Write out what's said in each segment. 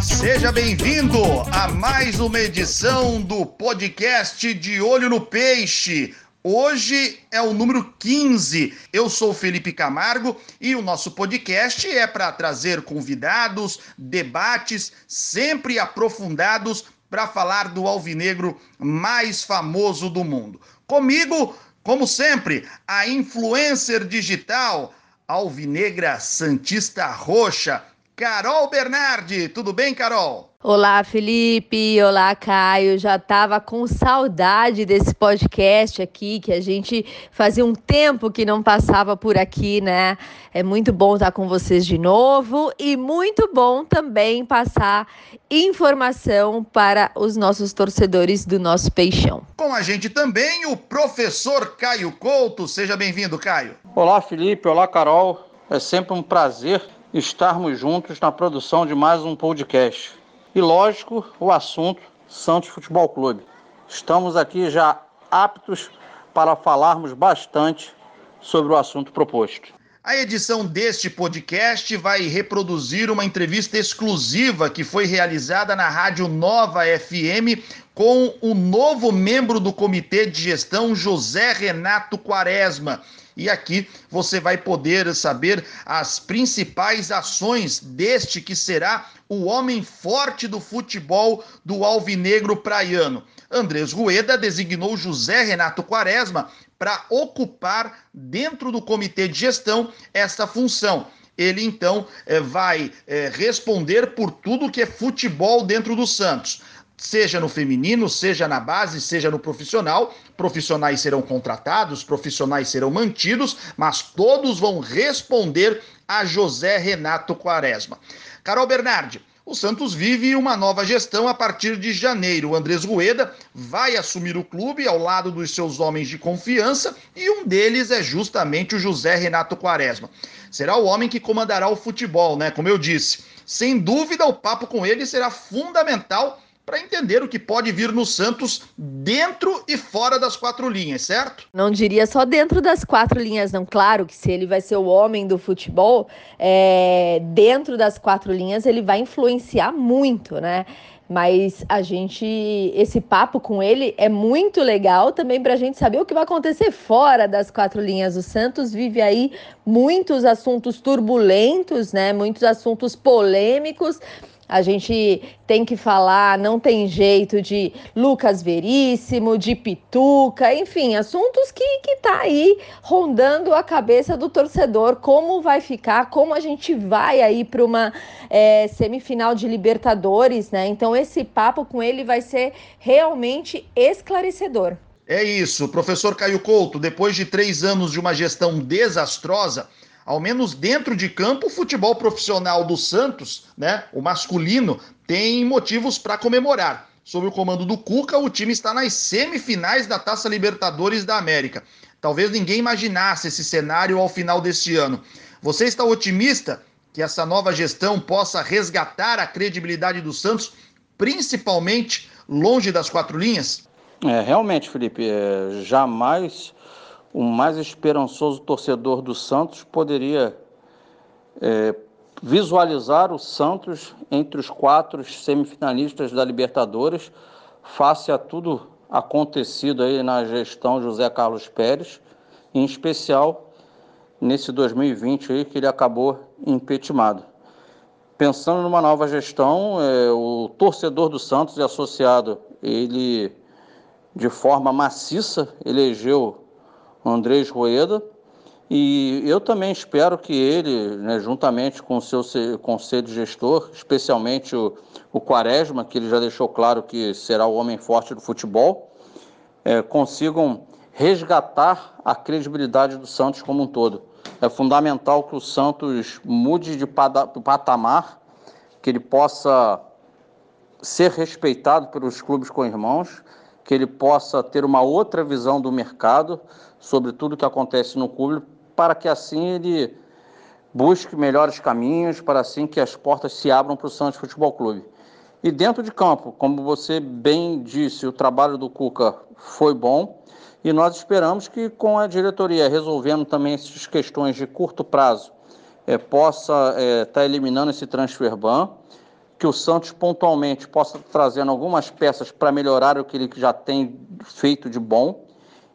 Seja bem-vindo a mais uma edição do podcast de Olho no Peixe. Hoje é o número 15. Eu sou Felipe Camargo e o nosso podcast é para trazer convidados, debates sempre aprofundados para falar do alvinegro mais famoso do mundo. Comigo, como sempre, a influencer digital Alvinegra Santista Roxa Carol Bernardi. Tudo bem, Carol? Olá, Felipe. Olá, Caio. Já estava com saudade desse podcast aqui, que a gente fazia um tempo que não passava por aqui, né? É muito bom estar com vocês de novo e muito bom também passar informação para os nossos torcedores do nosso Peixão. Com a gente também o professor Caio Couto. Seja bem-vindo, Caio. Olá, Felipe. Olá, Carol. É sempre um prazer estarmos juntos na produção de mais um podcast. E lógico, o assunto Santos Futebol Clube. Estamos aqui já aptos para falarmos bastante sobre o assunto proposto. A edição deste podcast vai reproduzir uma entrevista exclusiva que foi realizada na Rádio Nova FM com o novo membro do comitê de gestão, José Renato Quaresma. E aqui você vai poder saber as principais ações deste que será o homem forte do futebol do Alvinegro Praiano. Andrés Rueda designou José Renato Quaresma para ocupar dentro do comitê de gestão esta função ele então eh, vai eh, responder por tudo que é futebol dentro do Santos seja no feminino, seja na base, seja no profissional. Profissionais serão contratados, profissionais serão mantidos, mas todos vão responder a José Renato Quaresma. Carol Bernardi, o Santos vive uma nova gestão a partir de janeiro. O Andrés Rueda vai assumir o clube ao lado dos seus homens de confiança e um deles é justamente o José Renato Quaresma. Será o homem que comandará o futebol, né? Como eu disse. Sem dúvida, o papo com ele será fundamental para entender o que pode vir no Santos dentro e fora das quatro linhas, certo? Não diria só dentro das quatro linhas, não. Claro que se ele vai ser o homem do futebol, é, dentro das quatro linhas ele vai influenciar muito, né? Mas a gente, esse papo com ele é muito legal também para a gente saber o que vai acontecer fora das quatro linhas. O Santos vive aí muitos assuntos turbulentos, né? Muitos assuntos polêmicos a gente tem que falar, não tem jeito de Lucas Veríssimo, de Pituca, enfim, assuntos que que tá aí rondando a cabeça do torcedor, como vai ficar, como a gente vai aí para uma é, semifinal de Libertadores, né? Então esse papo com ele vai ser realmente esclarecedor. É isso, professor Caio Couto, depois de três anos de uma gestão desastrosa, ao menos dentro de campo, o futebol profissional do Santos, né, o masculino, tem motivos para comemorar. Sob o comando do Cuca, o time está nas semifinais da Taça Libertadores da América. Talvez ninguém imaginasse esse cenário ao final deste ano. Você está otimista que essa nova gestão possa resgatar a credibilidade do Santos, principalmente longe das quatro linhas? É, realmente, Felipe, é, jamais o mais esperançoso torcedor do Santos poderia é, visualizar o Santos entre os quatro semifinalistas da Libertadores, face a tudo acontecido aí na gestão José Carlos Pérez, em especial nesse 2020 aí que ele acabou impeachmentado. Pensando numa nova gestão, é, o torcedor do Santos e associado, ele de forma maciça elegeu Andrés Rueda. E eu também espero que ele, né, juntamente com o seu conselho gestor, especialmente o, o Quaresma, que ele já deixou claro que será o homem forte do futebol, é, consigam resgatar a credibilidade do Santos como um todo. É fundamental que o Santos mude de patamar, que ele possa ser respeitado pelos clubes com irmãos, que ele possa ter uma outra visão do mercado sobre tudo que acontece no clube, para que assim ele busque melhores caminhos, para assim que as portas se abram para o Santos Futebol Clube. E dentro de campo, como você bem disse, o trabalho do Cuca foi bom e nós esperamos que com a diretoria resolvendo também essas questões de curto prazo, é, possa estar é, tá eliminando esse transfer ban, que o Santos pontualmente possa trazendo algumas peças para melhorar o que ele já tem feito de bom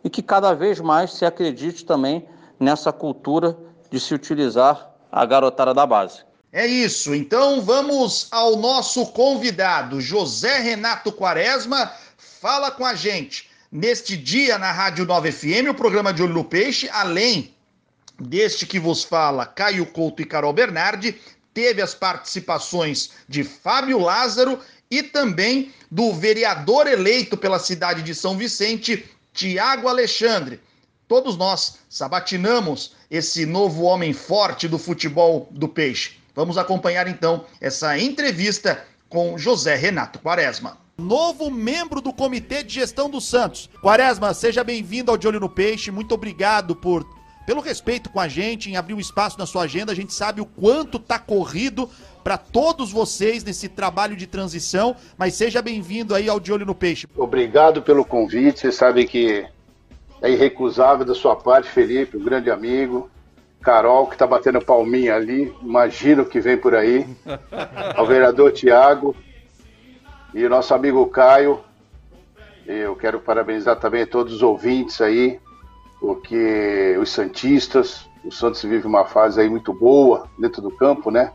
e que cada vez mais se acredite também nessa cultura de se utilizar a garotada da base. É isso. Então vamos ao nosso convidado, José Renato Quaresma. Fala com a gente. Neste dia na Rádio 9 FM, o programa de Olho no Peixe, além deste que vos fala, Caio Couto e Carol Bernardi, teve as participações de Fábio Lázaro e também do vereador eleito pela cidade de São Vicente, Tiago Alexandre. Todos nós sabatinamos esse novo homem forte do futebol do peixe. Vamos acompanhar então essa entrevista com José Renato Quaresma. Novo membro do Comitê de Gestão do Santos. Quaresma, seja bem-vindo ao De Olho no Peixe. Muito obrigado por pelo respeito com a gente, em abrir um espaço na sua agenda. A gente sabe o quanto tá corrido para todos vocês nesse trabalho de transição, mas seja bem-vindo aí ao De Olho no Peixe. Obrigado pelo convite. Você sabe que é irrecusável da sua parte, Felipe, um grande amigo. Carol, que está batendo palminha ali, imagino que vem por aí, ao vereador Tiago e o nosso amigo Caio. Eu quero parabenizar também todos os ouvintes aí, porque os Santistas, o Santos vive uma fase aí muito boa dentro do campo, né?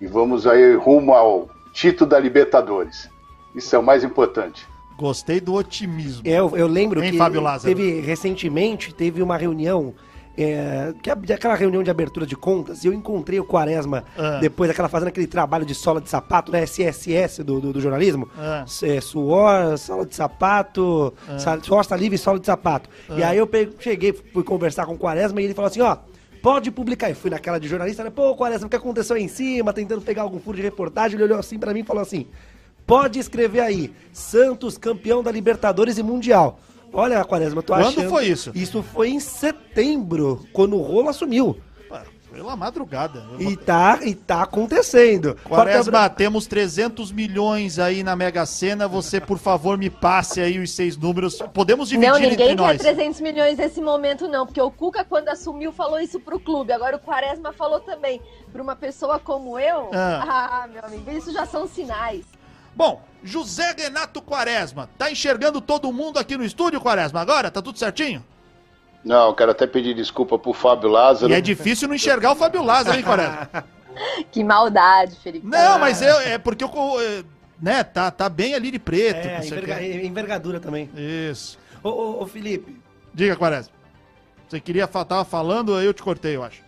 E vamos aí rumo ao título da Libertadores. Isso é o mais importante. Gostei do otimismo. Eu, eu lembro hein, que teve recentemente teve uma reunião é, que aquela reunião de abertura de contas, e eu encontrei o Quaresma ah. depois daquela fazendo aquele trabalho de sola de sapato, né? SSS do, do, do jornalismo. Ah. É, suor, sola de sapato, ah. suor, saliva e sola de sapato. E ah. aí eu peguei, cheguei, fui conversar com o Quaresma e ele falou assim: ó, pode publicar. E fui naquela de jornalista, né? Pô, Quaresma, o que aconteceu aí em cima? Tentando pegar algum furo de reportagem. Ele olhou assim para mim e falou assim: pode escrever aí, Santos campeão da Libertadores e Mundial. Olha, Quaresma, tô Quando achando... foi isso? Isso foi em setembro, quando o rolo assumiu. Pela madrugada. E tá, e tá acontecendo. Quaresma, temos 300 milhões aí na Mega Sena. Você, por favor, me passe aí os seis números. Podemos dividir não, entre nós. Não, ninguém quer 300 milhões nesse momento, não. Porque o Cuca, quando assumiu, falou isso pro clube. Agora o Quaresma falou também. Para uma pessoa como eu, ah. ah, meu amigo, isso já são sinais. Bom, José Renato Quaresma. Tá enxergando todo mundo aqui no estúdio, Quaresma, agora? Tá tudo certinho? Não, quero até pedir desculpa pro Fábio Lázaro. E é difícil não enxergar o Fábio Lázaro, hein, Quaresma? que maldade, Felipe. Não, mas eu, é porque eu. É, né, tá, tá bem ali de preto. É, enverga, envergadura também. Isso. Ô, ô, ô, Felipe. Diga, Quaresma. Você queria tava falando, eu te cortei, eu acho.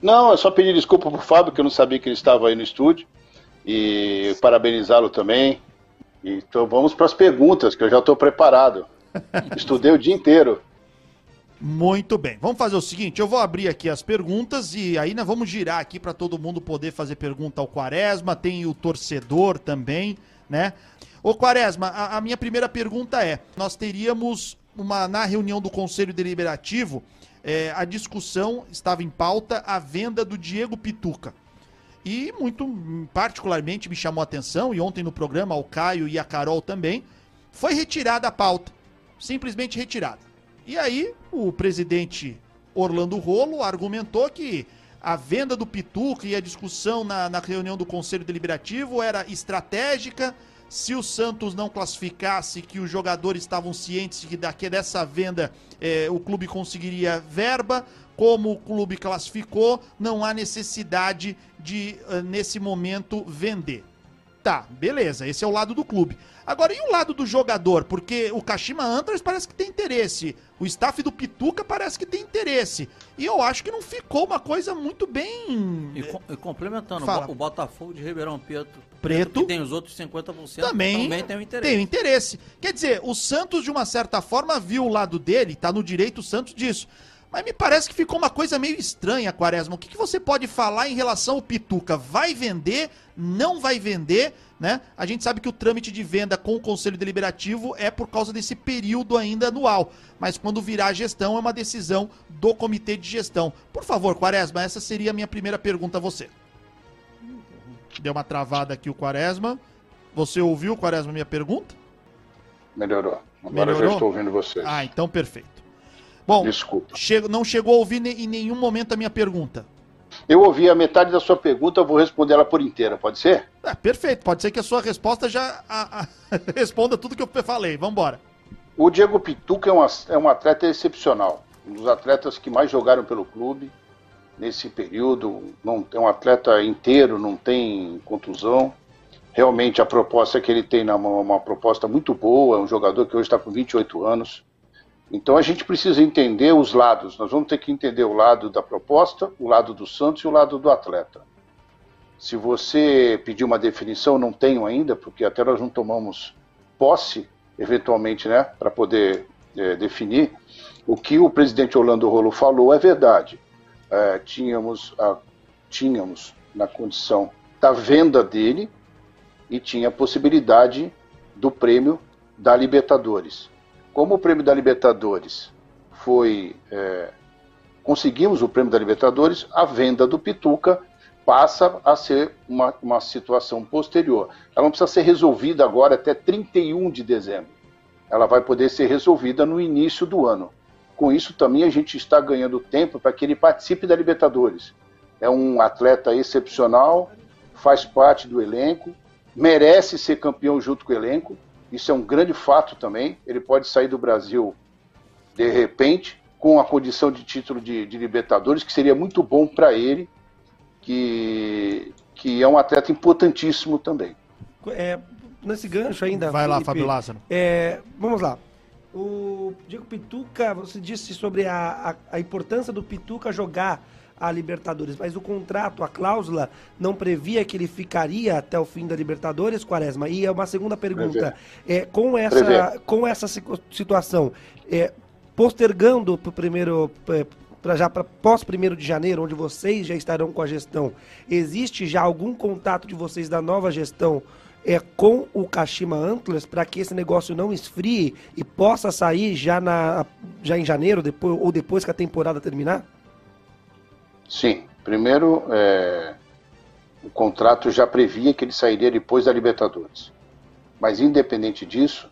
Não, é só pedir desculpa pro Fábio, que eu não sabia que ele estava aí no estúdio e parabenizá-lo também. Então vamos para as perguntas, que eu já estou preparado. Estudei o dia inteiro. Muito bem. Vamos fazer o seguinte: eu vou abrir aqui as perguntas e aí nós vamos girar aqui para todo mundo poder fazer pergunta ao Quaresma. Tem o torcedor também, né? Ô Quaresma, a, a minha primeira pergunta é: nós teríamos uma na reunião do Conselho Deliberativo, é, a discussão estava em pauta a venda do Diego Pituca. E muito particularmente me chamou a atenção, e ontem no programa, o Caio e a Carol também, foi retirada a pauta. Simplesmente retirada. E aí, o presidente Orlando Rolo argumentou que a venda do Pituca e a discussão na, na reunião do Conselho Deliberativo era estratégica. Se o Santos não classificasse, que os jogadores estavam cientes que daqui dessa venda eh, o clube conseguiria verba, como o clube classificou, não há necessidade de, uh, nesse momento, vender. Tá, beleza, esse é o lado do clube. Agora, e o lado do jogador? Porque o Kashima Antlers parece que tem interesse. O staff do Pituca parece que tem interesse. E eu acho que não ficou uma coisa muito bem. E, com, e complementando, Fala. o Botafogo de Ribeirão Preto, Preto que tem os outros 50%, também, também tem o interesse. Tem o interesse. Quer dizer, o Santos, de uma certa forma, viu o lado dele, tá no direito o Santos disso. Mas me parece que ficou uma coisa meio estranha, Quaresma. O que, que você pode falar em relação ao Pituca? Vai vender? Não vai vender? Né? A gente sabe que o trâmite de venda com o Conselho Deliberativo é por causa desse período ainda anual. Mas quando virar a gestão, é uma decisão do Comitê de Gestão. Por favor, Quaresma, essa seria a minha primeira pergunta a você. Deu uma travada aqui o Quaresma. Você ouviu, Quaresma, minha pergunta? Melhorou. Agora Melhorou? já estou ouvindo vocês. Ah, então perfeito. Bom, Desculpa. Chego, não chegou a ouvir em nenhum momento a minha pergunta. Eu ouvi a metade da sua pergunta, eu vou responder ela por inteira, pode ser? É, perfeito, pode ser que a sua resposta já a, a, responda tudo que eu falei. Vamos embora. O Diego Pituca é um, é um atleta excepcional, um dos atletas que mais jogaram pelo clube nesse período. Não é um atleta inteiro, não tem contusão. Realmente a proposta que ele tem é uma, uma proposta muito boa, é um jogador que hoje está com 28 anos. Então a gente precisa entender os lados. Nós vamos ter que entender o lado da proposta, o lado do Santos e o lado do atleta. Se você pedir uma definição, não tenho ainda, porque até nós não tomamos posse, eventualmente, né, para poder é, definir. O que o presidente Orlando Rolo falou é verdade. É, tínhamos, a, tínhamos na condição da venda dele e tinha a possibilidade do prêmio da Libertadores. Como o prêmio da Libertadores foi. É, conseguimos o prêmio da Libertadores, a venda do Pituca passa a ser uma, uma situação posterior. Ela não precisa ser resolvida agora até 31 de dezembro. Ela vai poder ser resolvida no início do ano. Com isso, também a gente está ganhando tempo para que ele participe da Libertadores. É um atleta excepcional, faz parte do elenco, merece ser campeão junto com o elenco. Isso é um grande fato também. Ele pode sair do Brasil de repente com a condição de título de, de Libertadores, que seria muito bom para ele, que, que é um atleta importantíssimo também. É, nesse gancho ainda. Vai Felipe, lá, Fábio Lázaro. É, vamos lá. O Diego Pituca, você disse sobre a, a, a importância do Pituca jogar a Libertadores, mas o contrato, a cláusula, não previa que ele ficaria até o fim da Libertadores, Quaresma? E é uma segunda pergunta. É, com, essa, com essa situação, é, postergando para o primeiro. Para já para pós 1 de janeiro, onde vocês já estarão com a gestão, existe já algum contato de vocês da nova gestão é, com o Kashima Antlers para que esse negócio não esfrie e possa sair já, na, já em janeiro depois, ou depois que a temporada terminar? Sim. Primeiro, é, o contrato já previa que ele sairia depois da Libertadores. Mas, independente disso,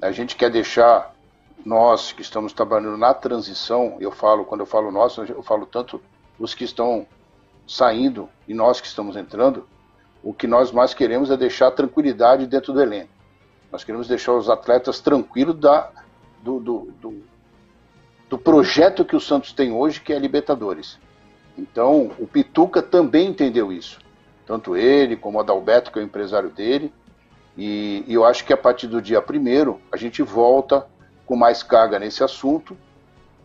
a gente quer deixar nós que estamos trabalhando na transição, eu falo, quando eu falo nós, eu falo tanto os que estão saindo e nós que estamos entrando, o que nós mais queremos é deixar tranquilidade dentro do elenco. Nós queremos deixar os atletas tranquilos da, do, do, do, do projeto que o Santos tem hoje, que é a Libertadores. Então, o Pituca também entendeu isso. Tanto ele como o Adalberto, que é o empresário dele. E, e eu acho que a partir do dia primeiro a gente volta com mais carga nesse assunto,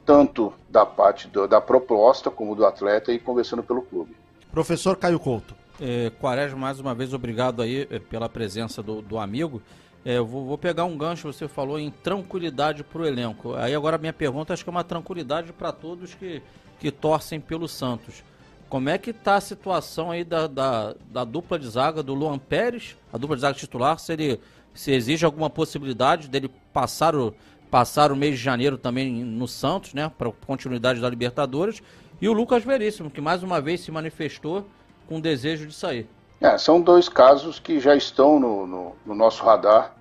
tanto da parte do, da proposta como do atleta e conversando pelo clube. Professor Caio Couto. É, Quaresma, mais uma vez, obrigado aí é, pela presença do, do amigo. É, vou, vou, pegar um gancho, você falou em tranquilidade para o elenco. Aí agora minha pergunta acho que é uma tranquilidade para todos que que torcem pelo Santos. Como é que está a situação aí da, da, da, dupla de zaga do Luan Pérez, a dupla de zaga titular, se ele se existe alguma possibilidade dele passar o, passar o mês de janeiro também no Santos, né, para continuidade da Libertadores, e o Lucas Veríssimo, que mais uma vez se manifestou com desejo de sair. É, são dois casos que já estão no, no, no nosso radar.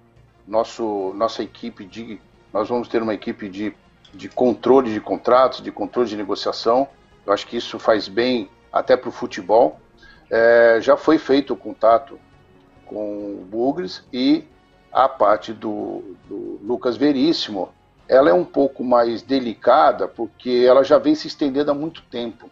Nosso, nossa equipe de. Nós vamos ter uma equipe de de controle de contratos, de controle de negociação. Eu acho que isso faz bem até para o futebol. É, já foi feito o contato com o Bugres e a parte do, do, Lucas Veríssimo, ela é um pouco mais delicada porque ela já vem se estendendo há muito tempo.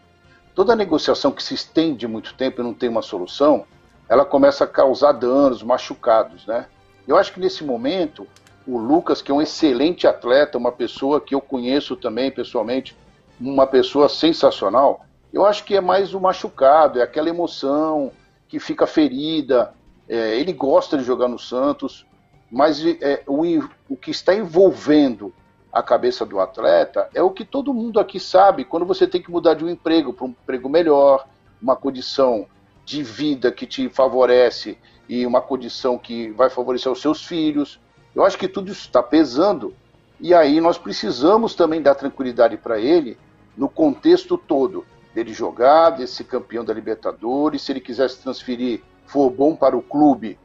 Toda negociação que se estende muito tempo e não tem uma solução, ela começa a causar danos, machucados, né? Eu acho que nesse momento o Lucas, que é um excelente atleta, uma pessoa que eu conheço também pessoalmente, uma pessoa sensacional, eu acho que é mais o machucado, é aquela emoção que fica ferida. É, ele gosta de jogar no Santos, mas é, o, o que está envolvendo a cabeça do atleta é o que todo mundo aqui sabe quando você tem que mudar de um emprego para um emprego melhor, uma condição de vida que te favorece e uma condição que vai favorecer os seus filhos. Eu acho que tudo isso está pesando e aí nós precisamos também dar tranquilidade para ele no contexto todo dele jogar, desse campeão da Libertadores, se ele quiser se transferir, for bom para o clube,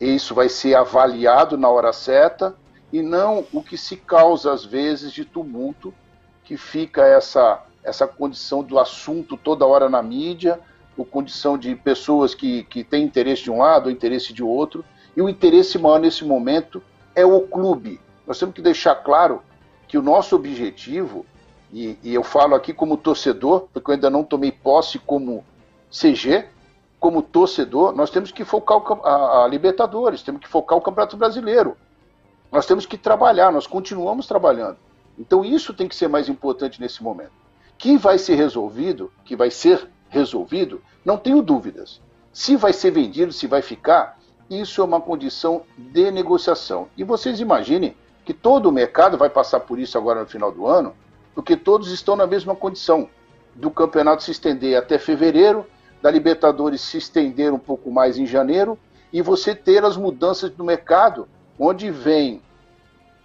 isso vai ser avaliado na hora certa e não o que se causa às vezes de tumulto, que fica essa essa condição do assunto toda hora na mídia, ou condição de pessoas que, que têm interesse de um lado ou interesse de outro, e o interesse maior nesse momento é o clube. Nós temos que deixar claro que o nosso objetivo, e, e eu falo aqui como torcedor, porque eu ainda não tomei posse como CG, como torcedor, nós temos que focar o, a, a Libertadores, temos que focar o Campeonato Brasileiro. Nós temos que trabalhar, nós continuamos trabalhando. Então isso tem que ser mais importante nesse momento. Que vai ser resolvido, que vai ser resolvido, não tenho dúvidas. Se vai ser vendido, se vai ficar, isso é uma condição de negociação. E vocês imaginem que todo o mercado vai passar por isso agora no final do ano, porque todos estão na mesma condição do campeonato se estender até fevereiro, da Libertadores se estender um pouco mais em janeiro, e você ter as mudanças do mercado, onde vem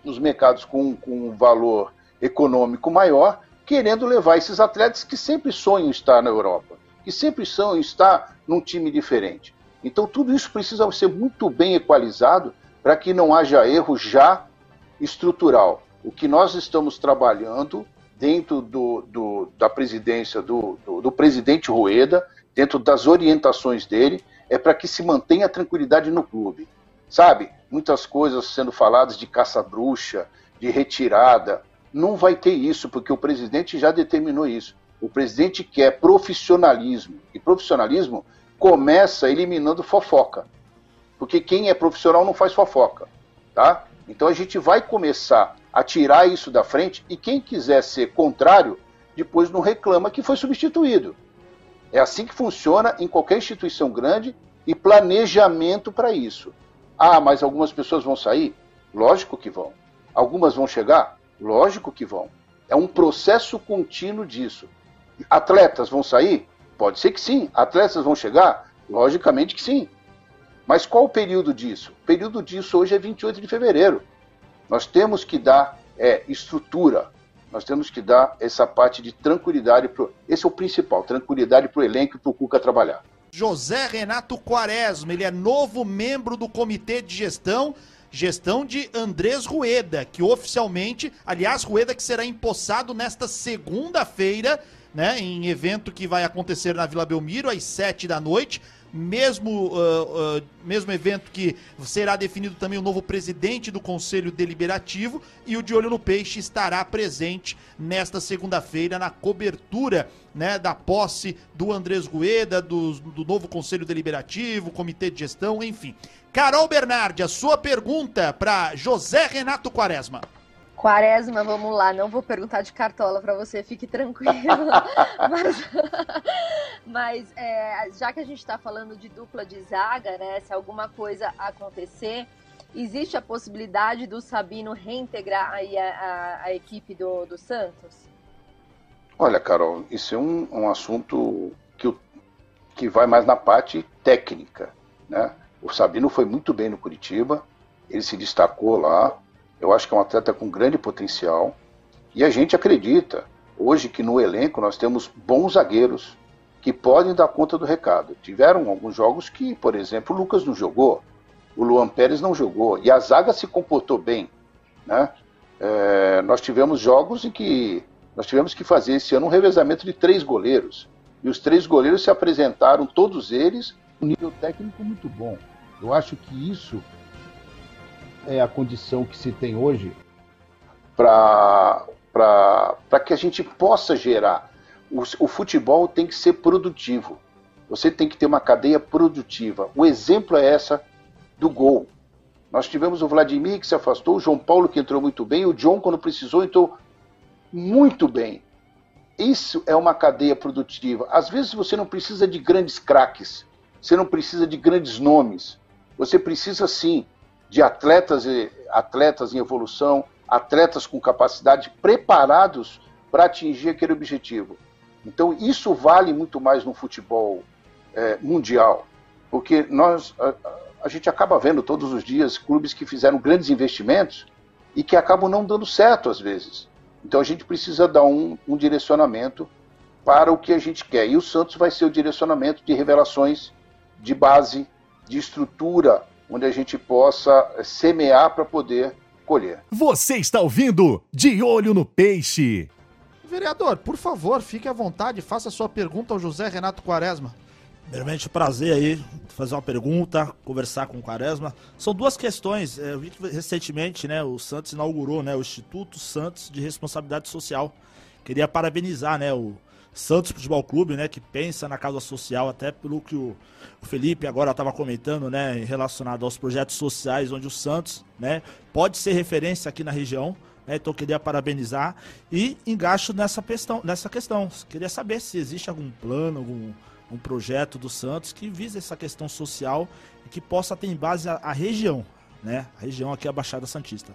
os mercados com, com um valor econômico maior, querendo levar esses atletas que sempre sonham estar na Europa, que sempre sonham estar num time diferente. Então tudo isso precisa ser muito bem equalizado para que não haja erro já estrutural. O que nós estamos trabalhando dentro do, do, da presidência do, do, presidente Rueda, dentro das orientações dele, é para que se mantenha a tranquilidade no clube. Sabe, muitas coisas sendo faladas de caça-bruxa, de retirada, não vai ter isso, porque o presidente já determinou isso. O presidente quer profissionalismo. E profissionalismo começa eliminando fofoca. Porque quem é profissional não faz fofoca. Tá? Então a gente vai começar a tirar isso da frente e quem quiser ser contrário, depois não reclama que foi substituído. É assim que funciona em qualquer instituição grande e planejamento para isso. Ah, mas algumas pessoas vão sair? Lógico que vão. Algumas vão chegar? Lógico que vão. É um processo contínuo disso. Atletas vão sair? Pode ser que sim. Atletas vão chegar? Logicamente que sim. Mas qual o período disso? O período disso hoje é 28 de fevereiro. Nós temos que dar é, estrutura, nós temos que dar essa parte de tranquilidade. Pro... Esse é o principal, tranquilidade para o elenco e para o Cuca trabalhar. José Renato Quaresma, ele é novo membro do comitê de gestão gestão de Andrés Rueda, que oficialmente, aliás, Rueda que será empossado nesta segunda-feira, né, em evento que vai acontecer na Vila Belmiro às sete da noite. Mesmo, uh, uh, mesmo evento que será definido também o novo presidente do Conselho Deliberativo e o De Olho no Peixe estará presente nesta segunda-feira na cobertura né, da posse do Andrés Rueda, do, do novo Conselho Deliberativo, Comitê de Gestão, enfim. Carol Bernardi, a sua pergunta para José Renato Quaresma. Quaresma, vamos lá, não vou perguntar de cartola para você, fique tranquilo. mas, mas é, já que a gente está falando de dupla de zaga, né? Se alguma coisa acontecer, existe a possibilidade do Sabino reintegrar aí a, a, a equipe do, do Santos? Olha, Carol, isso é um, um assunto que, que vai mais na parte técnica, né? O Sabino foi muito bem no Curitiba, ele se destacou lá. Eu acho que é um atleta com grande potencial. E a gente acredita hoje que no elenco nós temos bons zagueiros que podem dar conta do recado. Tiveram alguns jogos que, por exemplo, o Lucas não jogou, o Luan Pérez não jogou e a zaga se comportou bem. Né? É, nós tivemos jogos em que nós tivemos que fazer esse ano um revezamento de três goleiros. E os três goleiros se apresentaram, todos eles, um nível técnico muito bom. Eu acho que isso é a condição que se tem hoje para que a gente possa gerar. O, o futebol tem que ser produtivo. Você tem que ter uma cadeia produtiva. O exemplo é essa do gol. Nós tivemos o Vladimir que se afastou, o João Paulo que entrou muito bem, o John, quando precisou, entrou muito bem. Isso é uma cadeia produtiva. Às vezes você não precisa de grandes craques, você não precisa de grandes nomes, você precisa sim de atletas, atletas em evolução, atletas com capacidade preparados para atingir aquele objetivo. Então isso vale muito mais no futebol é, mundial, porque nós a, a, gente acaba vendo todos os dias clubes que fizeram grandes investimentos e que acabam não dando certo às vezes. Então a gente precisa dar um, um direcionamento para o que a gente quer. E o Santos vai ser o direcionamento de revelações de base, de estrutura onde a gente possa semear para poder colher. Você está ouvindo De Olho no Peixe. Vereador, por favor, fique à vontade, faça sua pergunta ao José Renato Quaresma. Primeiramente, prazer aí fazer uma pergunta, conversar com o Quaresma. São duas questões. É, eu vi que recentemente né, o Santos inaugurou né, o Instituto Santos de Responsabilidade Social. Queria parabenizar né, o Santos Futebol Clube, né, que pensa na causa social, até pelo que o, Felipe agora estava comentando, né, relacionado aos projetos sociais, onde o Santos, né, pode ser referência aqui na região. Né, então queria parabenizar e engaixo nessa questão, nessa questão. Queria saber se existe algum plano, algum um projeto do Santos que visa essa questão social e que possa ter em base a, a região, né, a região aqui a Baixada Santista.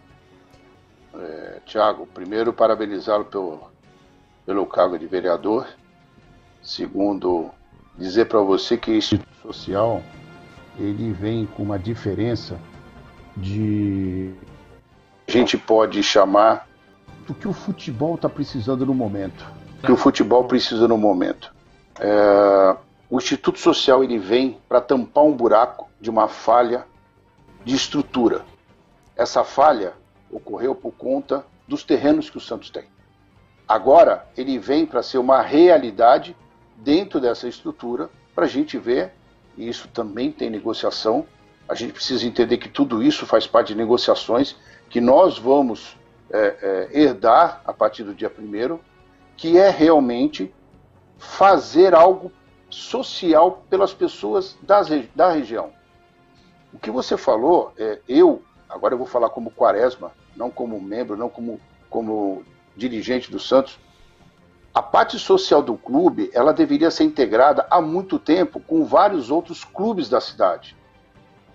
É, Tiago, primeiro parabenizá-lo pelo, pelo cargo de vereador. Segundo, dizer para você que esse Instituto Social ele vem com uma diferença de a gente pode chamar do que o futebol está precisando no momento. O que o futebol precisa no momento. É, o Instituto Social ele vem para tampar um buraco de uma falha de estrutura. Essa falha ocorreu por conta dos terrenos que o Santos tem. Agora ele vem para ser uma realidade dentro dessa estrutura para a gente ver, e isso também tem negociação. A gente precisa entender que tudo isso faz parte de negociações que nós vamos é, é, herdar a partir do dia primeiro, que é realmente fazer algo social pelas pessoas das, da região. O que você falou, é, eu, agora eu vou falar como Quaresma, não como membro, não como, como dirigente do Santos, a parte social do clube, ela deveria ser integrada há muito tempo com vários outros clubes da cidade.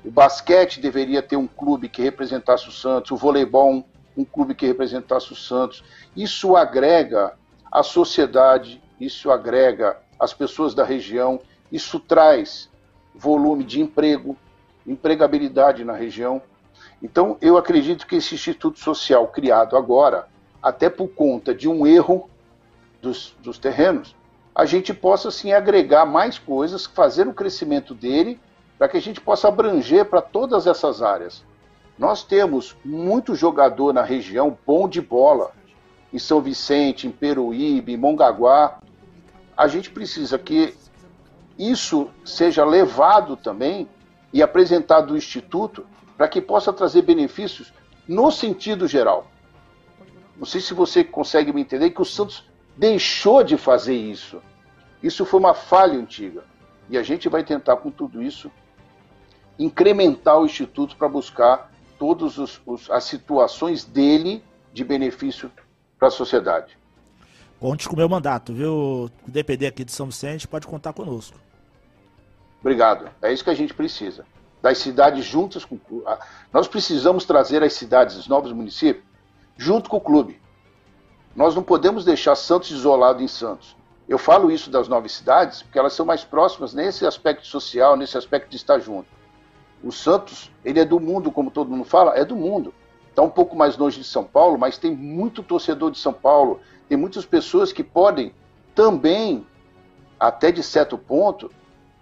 O basquete deveria ter um clube que representasse o Santos, o voleibol um, clube que representasse o Santos. Isso agrega a sociedade, isso agrega as pessoas da região, isso traz volume de emprego, empregabilidade na região. Então, eu acredito que esse Instituto Social criado agora, até por conta de um erro dos, dos terrenos, a gente possa sim agregar mais coisas, fazer o crescimento dele, para que a gente possa abranger para todas essas áreas. Nós temos muito jogador na região bom de bola, em São Vicente, em Peruíbe, em Mongaguá, a gente precisa que isso seja levado também e apresentado ao Instituto para que possa trazer benefícios no sentido geral. Não sei se você consegue me entender que o Santos deixou de fazer isso. Isso foi uma falha antiga. E a gente vai tentar, com tudo isso, incrementar o Instituto para buscar todas as situações dele de benefício para a sociedade. Conte com o meu mandato, viu? O DPD aqui de São Vicente pode contar conosco. Obrigado. É isso que a gente precisa. Das cidades juntas com Nós precisamos trazer as cidades, os novos municípios, junto com o clube. Nós não podemos deixar Santos isolado em Santos. Eu falo isso das nove cidades porque elas são mais próximas nesse aspecto social, nesse aspecto de estar junto. O Santos, ele é do mundo, como todo mundo fala, é do mundo. Está um pouco mais longe de São Paulo, mas tem muito torcedor de São Paulo, tem muitas pessoas que podem também, até de certo ponto,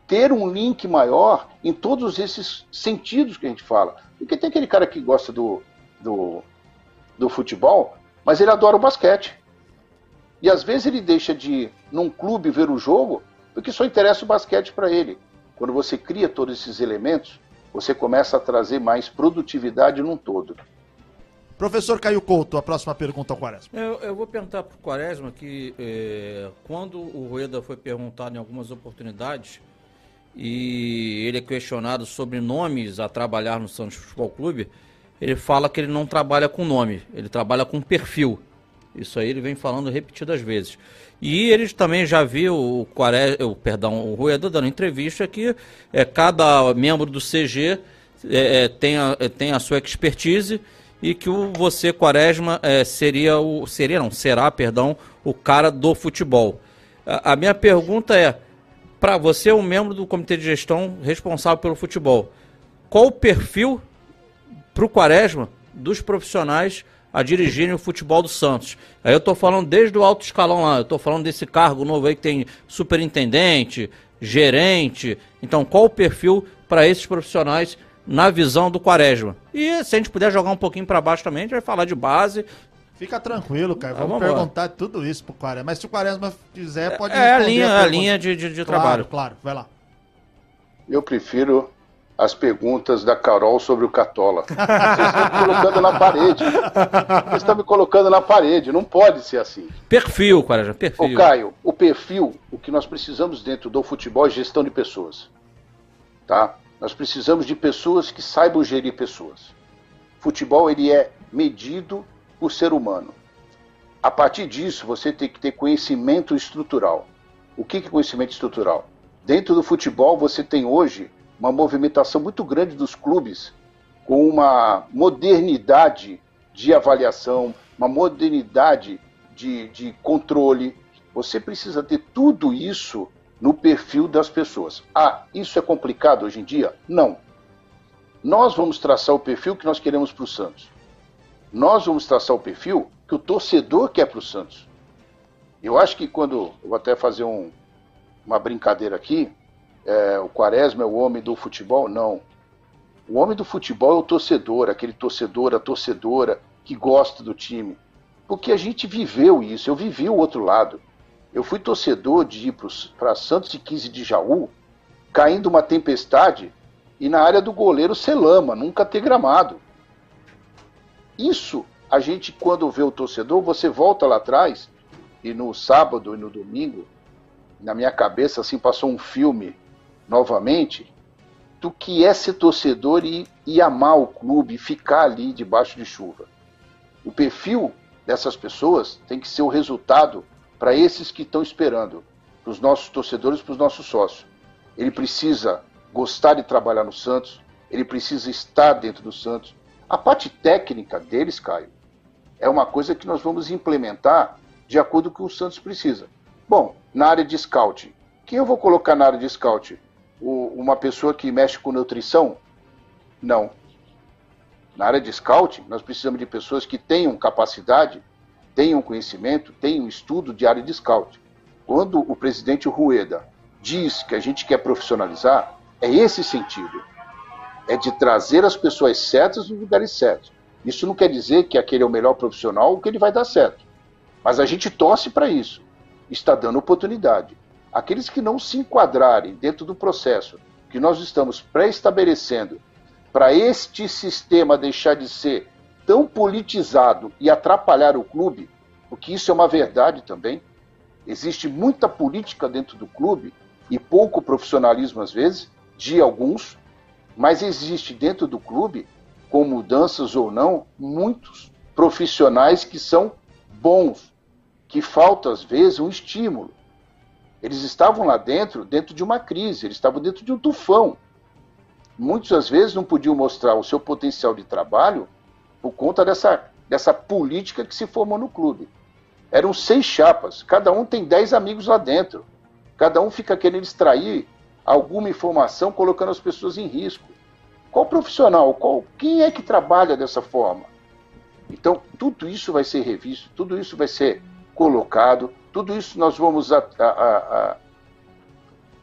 ter um link maior em todos esses sentidos que a gente fala. Porque tem aquele cara que gosta do, do, do futebol, mas ele adora o basquete. E às vezes ele deixa de ir num clube ver o jogo porque só interessa o basquete para ele. Quando você cria todos esses elementos, você começa a trazer mais produtividade num todo. Professor Caio Couto, a próxima pergunta ao Quaresma. Eu, eu vou perguntar para o Quaresma que é, quando o Rueda foi perguntado em algumas oportunidades e ele é questionado sobre nomes a trabalhar no Santos Futebol Clube, ele fala que ele não trabalha com nome, ele trabalha com perfil. Isso aí ele vem falando repetidas vezes. E ele também já viu o Quaresma, o, perdão, o Rueda dando entrevista que é, cada membro do CG é, é, tem, a, é, tem a sua expertise e que o você Quaresma é, seria o seria não será perdão o cara do futebol. A, a minha pergunta é para você um membro do comitê de gestão responsável pelo futebol, qual o perfil para o Quaresma dos profissionais a dirigirem o futebol do Santos. Aí eu estou falando desde o alto escalão lá, eu estou falando desse cargo novo aí que tem superintendente, gerente. Então, qual o perfil para esses profissionais na visão do Quaresma. E se a gente puder jogar um pouquinho para baixo também, a gente vai falar de base. Fica tranquilo, cara. Vamos, vamos perguntar embora. tudo isso pro Quaresma. Mas se o Quaresma quiser, pode É a linha, a, a linha de, de, de claro, trabalho. Claro, vai lá. Eu prefiro as perguntas da Carol sobre o Catola. Vocês estão me colocando na parede. Vocês estão me colocando na parede. Não pode ser assim. Perfil, Quaresma, perfil. Ô, Caio, o perfil, o que nós precisamos dentro do futebol é gestão de pessoas. Tá? Nós precisamos de pessoas que saibam gerir pessoas. Futebol ele é medido por ser humano. A partir disso, você tem que ter conhecimento estrutural. O que é conhecimento estrutural? Dentro do futebol, você tem hoje uma movimentação muito grande dos clubes com uma modernidade de avaliação, uma modernidade de, de controle. Você precisa ter tudo isso no perfil das pessoas. Ah, isso é complicado hoje em dia? Não. Nós vamos traçar o perfil que nós queremos para o Santos. Nós vamos traçar o perfil que o torcedor quer para o Santos. Eu acho que quando. Eu vou até fazer um, uma brincadeira aqui. É, o Quaresma é o homem do futebol? Não. O homem do futebol é o torcedor, aquele torcedor, a torcedora que gosta do time. Porque a gente viveu isso, eu vivi o outro lado. Eu fui torcedor de ir para Santos e 15 de Jaú, caindo uma tempestade e na área do goleiro ser lama, nunca ter gramado. Isso, a gente, quando vê o torcedor, você volta lá atrás, e no sábado e no domingo, na minha cabeça, assim, passou um filme novamente, do que é ser torcedor e, e amar o clube, ficar ali debaixo de chuva. O perfil dessas pessoas tem que ser o resultado para esses que estão esperando, para os nossos torcedores, para os nossos sócios. Ele precisa gostar de trabalhar no Santos, ele precisa estar dentro do Santos. A parte técnica deles, Caio, é uma coisa que nós vamos implementar de acordo com o que o Santos precisa. Bom, na área de scout, quem eu vou colocar na área de scout? O, uma pessoa que mexe com nutrição? Não. Na área de scout, nós precisamos de pessoas que tenham capacidade tenham conhecimento, tenham estudo de área de scout. Quando o presidente Rueda diz que a gente quer profissionalizar, é esse sentido. É de trazer as pessoas certas nos lugares certos. Isso não quer dizer que aquele é o melhor profissional ou que ele vai dar certo. Mas a gente torce para isso. Está dando oportunidade. Aqueles que não se enquadrarem dentro do processo que nós estamos pré-estabelecendo para este sistema deixar de ser tão politizado e atrapalhar o clube, porque isso é uma verdade também. Existe muita política dentro do clube e pouco profissionalismo às vezes de alguns, mas existe dentro do clube, com mudanças ou não, muitos profissionais que são bons, que falta às vezes um estímulo. Eles estavam lá dentro, dentro de uma crise, eles estavam dentro de um tufão. Muitas vezes não podiam mostrar o seu potencial de trabalho por conta dessa, dessa política que se formou no clube. Eram seis chapas, cada um tem dez amigos lá dentro. Cada um fica querendo extrair alguma informação, colocando as pessoas em risco. Qual profissional? Qual, quem é que trabalha dessa forma? Então, tudo isso vai ser revisto, tudo isso vai ser colocado, tudo isso nós vamos a, a, a,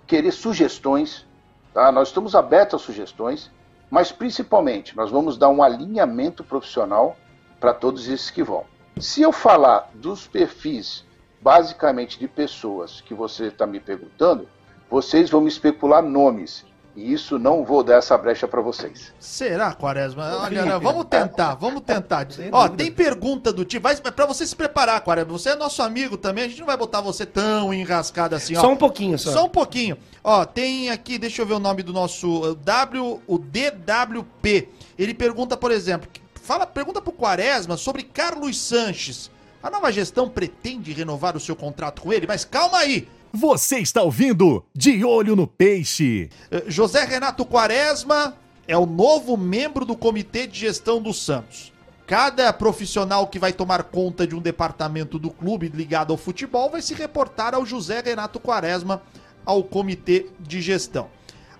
querer sugestões. Tá? Nós estamos abertos a sugestões mas principalmente, nós vamos dar um alinhamento profissional para todos esses que vão. Se eu falar dos perfis, basicamente de pessoas que você está me perguntando, vocês vão me especular nomes. E isso não vou dar essa brecha para vocês. Será, Quaresma? Olha, não, vamos tentar, vamos tentar. Ó, tem pergunta do tipo, para você se preparar, Quaresma. Você é nosso amigo também, a gente não vai botar você tão enrascado assim, ó. Só um pouquinho, só. Só um pouquinho. Ó, tem aqui, deixa eu ver o nome do nosso W, o DWP. Ele pergunta, por exemplo, fala, pergunta pro Quaresma sobre Carlos Sanches. A nova gestão pretende renovar o seu contrato com ele, mas calma aí. Você está ouvindo De Olho no Peixe. Eh, José Renato Quaresma é o novo membro do Comitê de Gestão do Santos. Cada profissional que vai tomar conta de um departamento do clube ligado ao futebol vai se reportar ao José Renato Quaresma, ao Comitê de Gestão.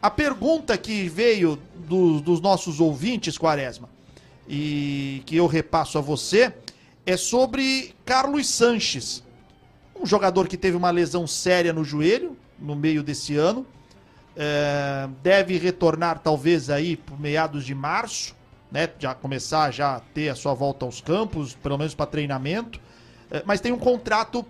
A pergunta que veio do, dos nossos ouvintes, Quaresma, e que eu repasso a você, é sobre Carlos Sanches um jogador que teve uma lesão séria no joelho no meio desse ano. é, deve retornar talvez aí por meados de março, né? Já começar já a ter a sua volta aos campos, pelo menos para treinamento. É, mas tem um contrato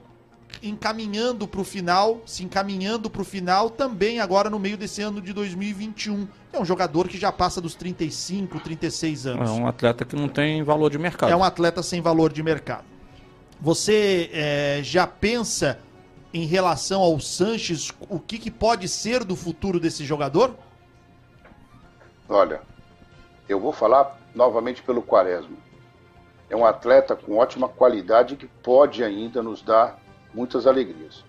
encaminhando para o final, se encaminhando para o final também agora no meio desse ano de 2021. É um jogador que já passa dos 35, 36 anos. É um atleta que não tem valor de mercado. É um atleta sem valor de mercado. Você é, já pensa em relação ao Sanches, o que, que pode ser do futuro desse jogador? Olha, eu vou falar novamente pelo Quaresma. É um atleta com ótima qualidade que pode ainda nos dar muitas alegrias.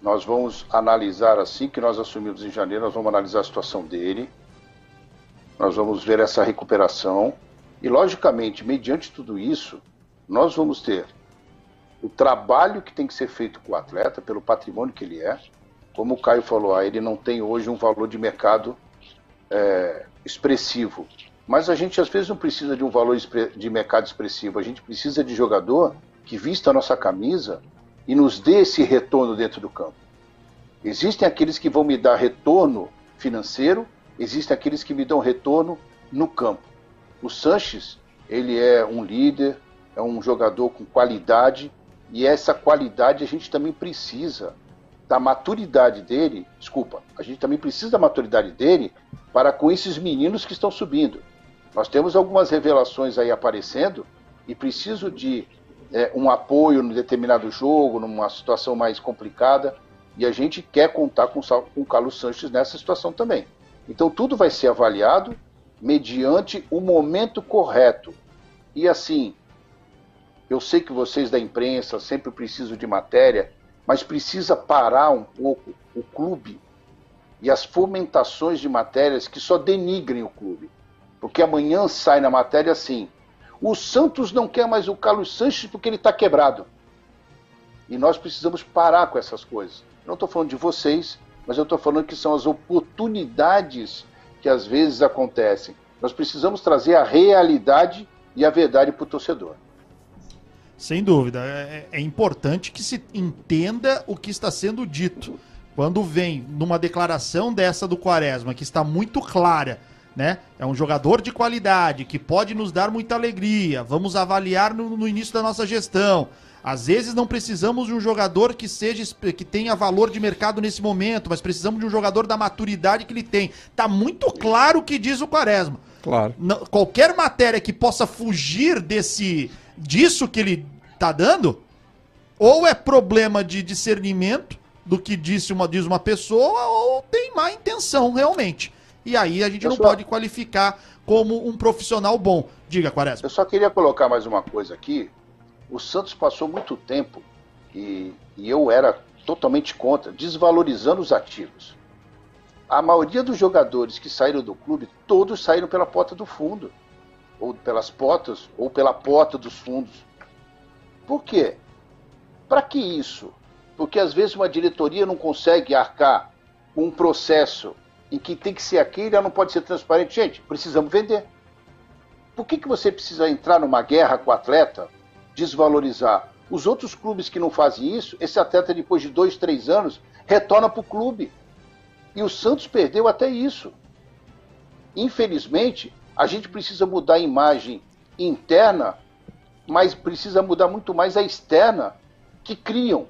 Nós vamos analisar assim que nós assumimos em janeiro, nós vamos analisar a situação dele. Nós vamos ver essa recuperação e logicamente, mediante tudo isso, nós vamos ter o trabalho que tem que ser feito com o atleta, pelo patrimônio que ele é. Como o Caio falou, ah, ele não tem hoje um valor de mercado é, expressivo. Mas a gente às vezes não precisa de um valor de mercado expressivo, a gente precisa de jogador que vista a nossa camisa e nos dê esse retorno dentro do campo. Existem aqueles que vão me dar retorno financeiro, existem aqueles que me dão retorno no campo. O Sanches, ele é um líder, é um jogador com qualidade, e essa qualidade a gente também precisa da maturidade dele, desculpa, a gente também precisa da maturidade dele para com esses meninos que estão subindo. Nós temos algumas revelações aí aparecendo e preciso de é, um apoio no determinado jogo, numa situação mais complicada, e a gente quer contar com, com o Carlos Sanches nessa situação também. Então tudo vai ser avaliado mediante o momento correto. E assim, eu sei que vocês da imprensa sempre precisam de matéria, mas precisa parar um pouco o clube e as fomentações de matérias que só denigrem o clube. Porque amanhã sai na matéria assim: o Santos não quer mais o Carlos Sanches porque ele está quebrado. E nós precisamos parar com essas coisas. Não estou falando de vocês, mas eu estou falando que são as oportunidades que às vezes acontecem. Nós precisamos trazer a realidade e a verdade para o torcedor. Sem dúvida. É, é, importante que se entenda o que está sendo dito. Quando vem numa declaração dessa do Quaresma, que está muito clara, né? É um jogador de qualidade, que pode nos dar muita alegria. Vamos avaliar no, no início da nossa gestão. Às vezes não precisamos de um jogador que seja que tenha valor de mercado nesse momento, mas precisamos de um jogador da maturidade que ele tem. Tá muito claro o que diz o Quaresma. Claro. Não, qualquer matéria que possa fugir desse disso que ele tá dando, ou é problema de discernimento do que disse uma, diz uma pessoa, ou tem má intenção realmente. E aí a gente eu não só... pode qualificar como um profissional bom. Diga, Quaresma. Eu só queria colocar mais uma coisa aqui. O Santos passou muito tempo, e, e eu era totalmente contra, desvalorizando os ativos. A maioria dos jogadores que saíram do clube, todos saíram pela porta do fundo, ou pelas portas, ou pela porta dos fundos. Por quê? Para que isso? Porque às vezes uma diretoria não consegue arcar com um processo em que tem que ser aquele, ela não pode ser transparente. Gente, precisamos vender. Por que, que você precisa entrar numa guerra com o atleta, desvalorizar? Os outros clubes que não fazem isso, esse atleta, depois de dois, três anos, retorna para o clube. E o Santos perdeu até isso. Infelizmente, a gente precisa mudar a imagem interna mas precisa mudar muito mais a externa que criam.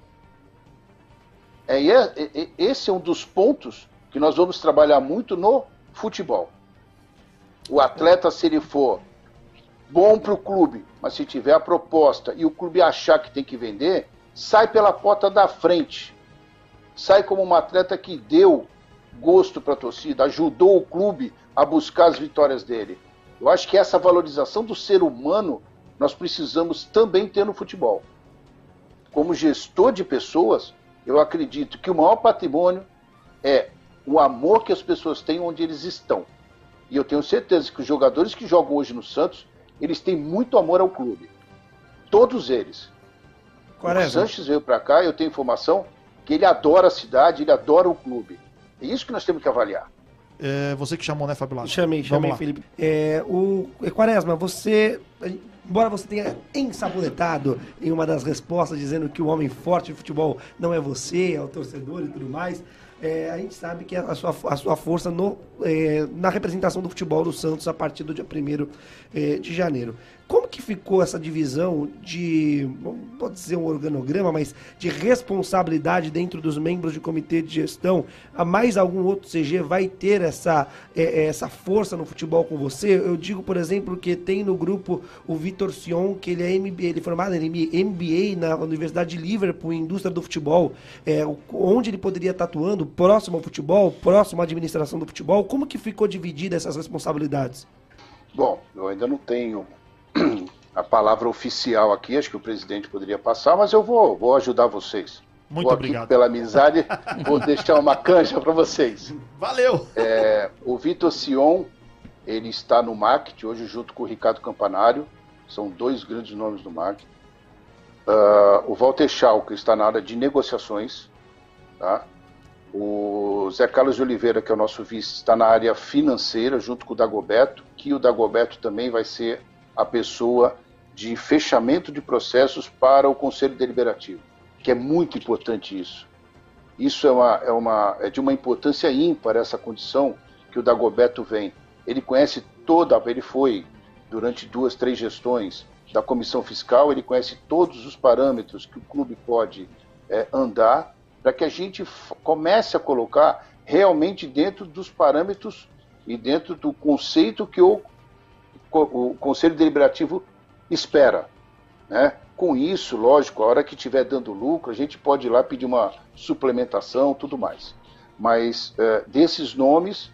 É, é, esse é um dos pontos que nós vamos trabalhar muito no futebol. O atleta, se ele for bom para o clube, mas se tiver a proposta e o clube achar que tem que vender, sai pela porta da frente. Sai como um atleta que deu gosto para a torcida, ajudou o clube a buscar as vitórias dele. Eu acho que essa valorização do ser humano nós precisamos também ter no futebol. Como gestor de pessoas, eu acredito que o maior patrimônio é o amor que as pessoas têm onde eles estão. E eu tenho certeza que os jogadores que jogam hoje no Santos, eles têm muito amor ao clube. Todos eles. Quaresma. O Sanches veio para cá, eu tenho informação que ele adora a cidade, ele adora o clube. É isso que nós temos que avaliar. É você que chamou, né, Fabio Chamei, chamei, Felipe. É, o Quaresma, você embora você tenha ensabonetado em uma das respostas dizendo que o homem forte de futebol não é você, é o torcedor e tudo mais, é, a gente sabe que a sua, a sua força no, é, na representação do futebol do Santos a partir do dia 1 é, de janeiro. Como que ficou essa divisão de, pode dizer um organograma, mas de responsabilidade dentro dos membros de comitê de gestão? A mais algum outro CG vai ter essa, é, é, essa força no futebol com você? Eu digo, por exemplo, que tem no grupo o Vitor Sion, que ele é MBA, ele é formado em MBA na Universidade de Liverpool, em indústria do futebol, é, onde ele poderia estar atuando, próximo ao futebol, próximo à administração do futebol. Como que ficou dividida essas responsabilidades? Bom, eu ainda não tenho a palavra oficial aqui, acho que o presidente poderia passar, mas eu vou, vou ajudar vocês. Muito vou obrigado. Aqui, pela amizade, vou deixar uma canja para vocês. Valeu! É, o Vitor Sion, ele está no marketing hoje junto com o Ricardo Campanário, são dois grandes nomes do marketing. Uh, o Walter Schau, que está na área de negociações, tá? O Zé Carlos de Oliveira, que é o nosso vice, está na área financeira, junto com o Dagoberto, que o Dagoberto também vai ser a pessoa de fechamento de processos para o Conselho Deliberativo, que é muito importante isso. Isso é, uma, é, uma, é de uma importância ímpar essa condição que o Dagoberto vem. Ele conhece toda, ele foi durante duas, três gestões da comissão fiscal, ele conhece todos os parâmetros que o clube pode é, andar para que a gente comece a colocar realmente dentro dos parâmetros e dentro do conceito que o o Conselho Deliberativo espera. Né? Com isso, lógico, a hora que estiver dando lucro, a gente pode ir lá pedir uma suplementação, tudo mais. Mas é, desses nomes,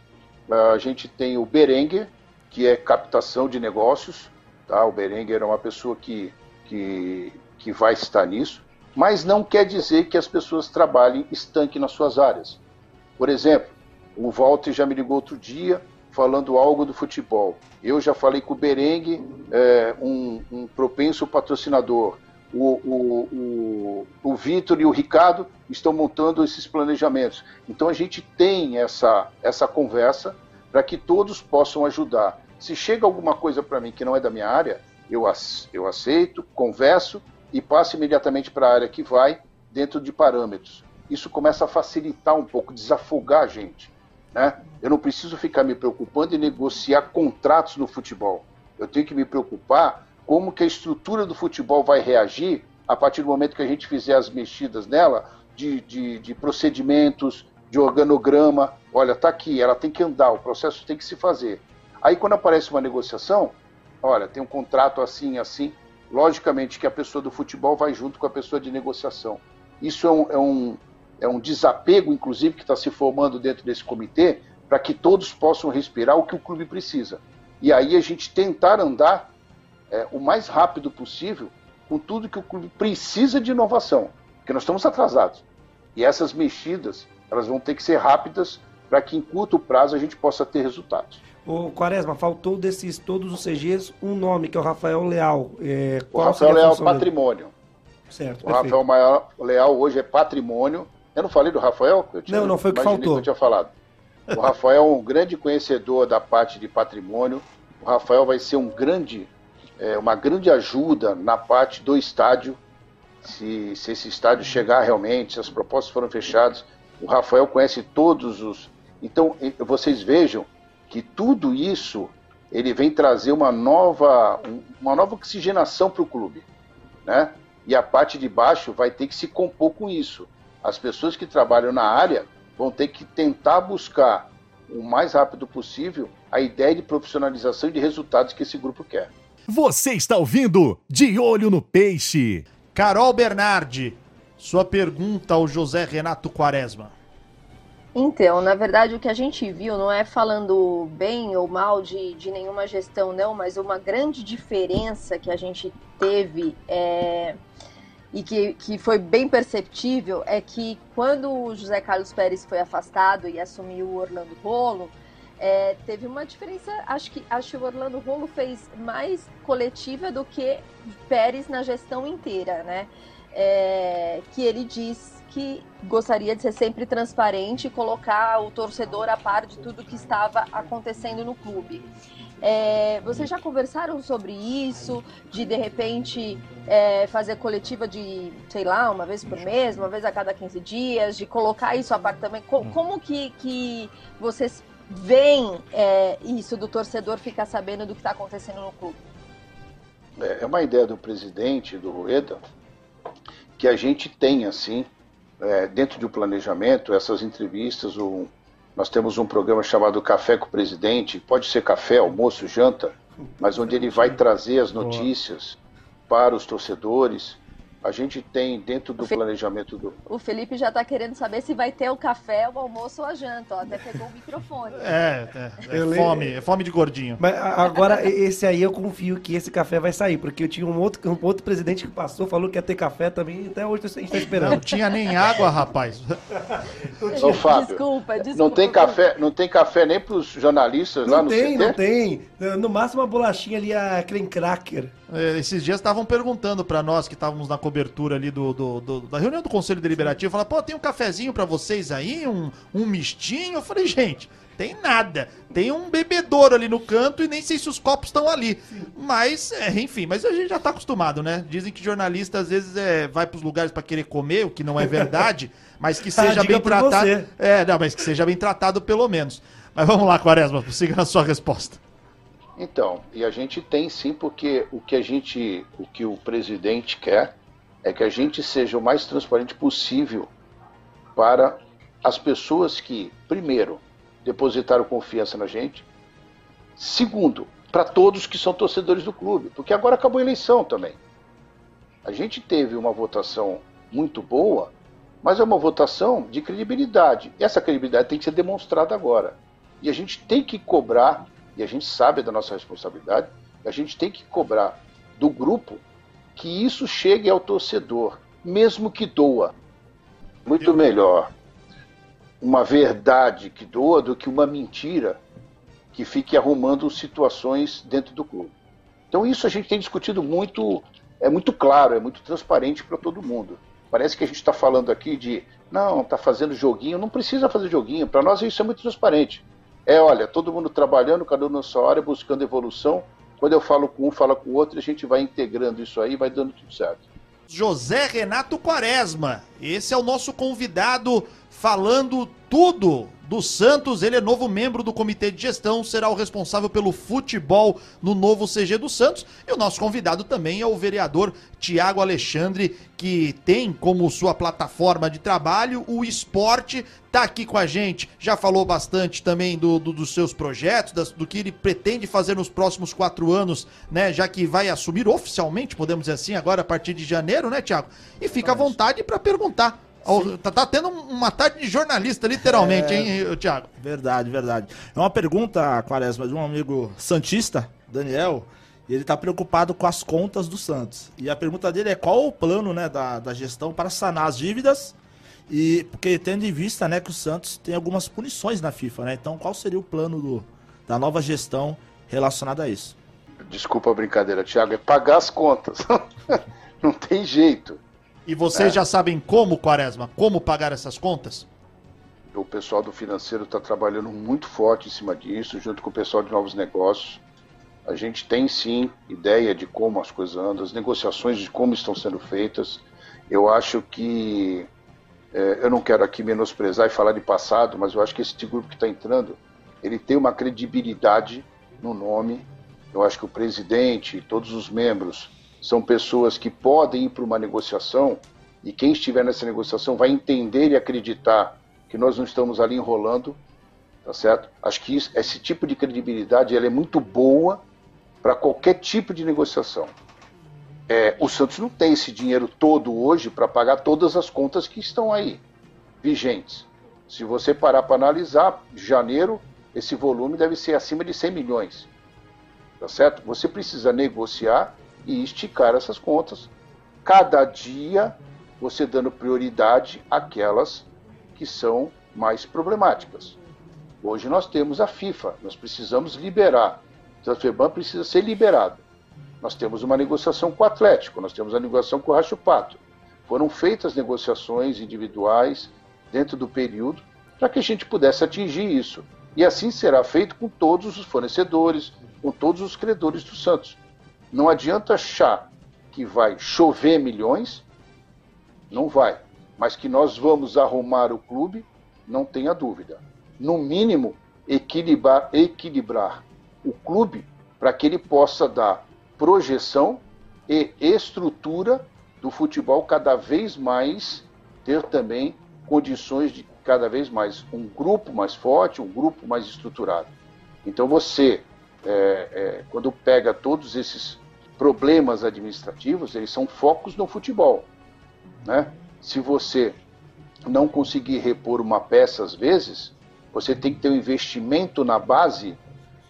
é, a gente tem o Berenguer, que é captação de negócios. Tá? O Berenguer é uma pessoa que, que, que vai estar nisso. Mas não quer dizer que as pessoas trabalhem estanque nas suas áreas. Por exemplo, o Walter já me ligou outro dia, falando algo do futebol. Eu já falei com o Berengue, é, um, um, propenso patrocinador. O, o, o, o Vitor e o Ricardo estão montando esses planejamentos. Então a gente tem essa, essa conversa para que todos possam ajudar. Se chega alguma coisa para mim que não é da minha área, eu, eu aceito, converso e passo imediatamente para a área que vai, dentro de parâmetros. Isso começa a facilitar um pouco, desafogar a gente. Né? Eu não preciso ficar me preocupando em negociar contratos no futebol. Eu tenho que me preocupar como que a estrutura do futebol vai reagir a partir do momento que a gente fizer as mexidas nela de, de, de procedimentos, de organograma. Olha, tá aqui, ela tem que andar, o processo tem que se fazer. Aí quando aparece uma negociação, olha, tem um contrato assim, assim, logicamente que a pessoa do futebol vai junto com a pessoa de negociação. Isso é um, é um, é um desapego, inclusive, que está se formando dentro desse comitê, para que todos possam respirar o que o clube precisa. E aí a gente tentar andar é, o mais rápido possível com tudo que o clube precisa de inovação, porque nós estamos atrasados. E essas mexidas, elas vão ter que ser rápidas para que em curto prazo a gente possa ter resultados. O Quaresma, faltou desses todos os CGs um nome, que é o Rafael Leal. É, o Rafael Leal Patrimônio. Certo, o perfeito. Rafael Leal hoje é patrimônio eu não falei do Rafael? Tinha, não, não foi o que faltou. Que eu tinha falado. O Rafael é um grande conhecedor da parte de patrimônio. O Rafael vai ser um grande, é, uma grande ajuda na parte do estádio. Se, se esse estádio chegar realmente, se as propostas foram fechadas, o Rafael conhece todos os. Então, vocês vejam que tudo isso ele vem trazer uma nova, uma nova oxigenação para o clube, né? E a parte de baixo vai ter que se compor com isso as pessoas que trabalham na área vão ter que tentar buscar o mais rápido possível a ideia de profissionalização e de resultados que esse grupo quer. Você está ouvindo De Olho no Peixe. Carol Bernardi, sua pergunta ao José Renato Quaresma. Então, na verdade, o que a gente viu não é falando bem ou mal de, de nenhuma gestão, não, mas uma grande diferença que a gente teve é e que, que foi bem perceptível é que quando o José Carlos Pérez foi afastado e assumiu o Orlando Rolo, é, teve uma diferença. Acho que, acho que o Orlando Rolo fez mais coletiva do que Pérez na gestão inteira, né? É, que ele diz que gostaria de ser sempre transparente e colocar o torcedor a par de tudo que estava acontecendo no clube. É, vocês já conversaram sobre isso? De de repente é, fazer coletiva de, sei lá, uma vez por mês, uma vez a cada 15 dias, de colocar isso a parte também? Como, como que, que vocês veem é, isso do torcedor ficar sabendo do que está acontecendo no clube? É, é uma ideia do presidente, do Rueda, que a gente tem, assim, é, dentro do planejamento, essas entrevistas, o, nós temos um programa chamado Café com o Presidente, pode ser café, almoço, janta, mas onde ele vai trazer as notícias para os torcedores, a gente tem dentro do planejamento do. O Felipe já está querendo saber se vai ter o café, o almoço ou a janta. Ó, até pegou o microfone. É, é, é fome, é fome de gordinho. Mas agora, esse aí eu confio que esse café vai sair, porque eu tinha um outro, um outro presidente que passou, falou que ia ter café também, até hoje a gente está esperando. Não tinha nem água, rapaz. Ô, Fábio, desculpa, desculpa. Não tem café, não tem café nem para os jornalistas não lá no tem, CT? Não tem, não tem. No máximo uma bolachinha ali, a creme cracker. É, esses dias estavam perguntando para nós que estávamos na cobertura ali do, do, do, da reunião do Conselho Deliberativo, falaram, pô, tem um cafezinho para vocês aí, um, um mistinho? Eu falei, gente, tem nada. Tem um bebedouro ali no canto e nem sei se os copos estão ali. Sim. Mas, é, enfim, mas a gente já tá acostumado, né? Dizem que jornalista às vezes é, vai pros lugares para querer comer, o que não é verdade, mas que seja ah, bem tratado. Você. É, não, mas que seja bem tratado pelo menos. Mas vamos lá, Quaresma, siga na sua resposta. Então, e a gente tem sim, porque o que a gente, o que o presidente quer é que a gente seja o mais transparente possível para as pessoas que, primeiro, depositaram confiança na gente, segundo, para todos que são torcedores do clube, porque agora acabou a eleição também. A gente teve uma votação muito boa, mas é uma votação de credibilidade. E essa credibilidade tem que ser demonstrada agora. E a gente tem que cobrar e a gente sabe da nossa responsabilidade, a gente tem que cobrar do grupo que isso chegue ao torcedor, mesmo que doa. Muito melhor uma verdade que doa do que uma mentira que fique arrumando situações dentro do clube. Então isso a gente tem discutido muito, é muito claro, é muito transparente para todo mundo. Parece que a gente está falando aqui de não, está fazendo joguinho, não precisa fazer joguinho. Para nós isso é muito transparente. É, olha, todo mundo trabalhando, cada um na sua área, buscando evolução. Quando eu falo com um, fala com o outro, a gente vai integrando isso aí, vai dando tudo certo. José Renato Quaresma, esse é o nosso convidado falando tudo do Santos. Ele é novo membro do comitê de gestão, será o responsável pelo futebol no novo CG do Santos. E o nosso convidado também é o vereador Tiago Alexandre, que tem como sua plataforma de trabalho o esporte. Tá aqui com a gente, já falou bastante também do, do dos seus projetos, das, do que ele pretende fazer nos próximos quatro anos, né? Já que vai assumir oficialmente, podemos dizer assim, agora a partir de janeiro, né, Tiago? E fica à vontade para perguntar Tá, tá, tendo uma tarde de jornalista, literalmente, é... hein, Tiago? Verdade, verdade. É uma pergunta, Quaresma, de um amigo Santista, Daniel, e ele está preocupado com as contas do Santos. E a pergunta dele é qual o plano né, da, da gestão para sanar as dívidas e porque tendo em vista né, que o Santos tem algumas punições na FIFA, né? Então qual seria o plano do, da nova gestão relacionado a isso? Desculpa a brincadeira, Thiago, é pagar as contas. Não tem jeito. E vocês é. já sabem como, Quaresma, como pagar essas contas? O pessoal do financeiro está trabalhando muito forte em cima disso, junto com o pessoal de novos negócios. A gente tem sim ideia de como as coisas andam, as negociações de como estão sendo feitas. Eu acho que é, eu não quero aqui menosprezar e falar de passado, mas eu acho que esse grupo que está entrando, ele tem uma credibilidade no nome. Eu acho que o presidente e todos os membros são pessoas que podem ir para uma negociação e quem estiver nessa negociação vai entender e acreditar que nós não estamos ali enrolando, tá certo? Acho que isso, esse tipo de credibilidade ela é muito boa para qualquer tipo de negociação. É, o Santos não tem esse dinheiro todo hoje para pagar todas as contas que estão aí vigentes. Se você parar para analisar, janeiro esse volume deve ser acima de 100 milhões, tá certo? Você precisa negociar e esticar essas contas, cada dia você dando prioridade àquelas que são mais problemáticas. Hoje nós temos a FIFA, nós precisamos liberar. A FEBAN precisa ser liberada. Nós temos uma negociação com o Atlético, nós temos a negociação com o Racho Pato. Foram feitas negociações individuais dentro do período para que a gente pudesse atingir isso. E assim será feito com todos os fornecedores, com todos os credores do Santos. Não adianta achar que vai chover milhões, não vai. Mas que nós vamos arrumar o clube, não tenha dúvida. No mínimo, equilibrar, equilibrar o clube para que ele possa dar projeção e estrutura do futebol cada vez mais ter também condições de cada vez mais um grupo mais forte, um grupo mais estruturado. Então você, é, é, quando pega todos esses problemas administrativos, eles são focos no futebol. Né? Se você não conseguir repor uma peça às vezes, você tem que ter um investimento na base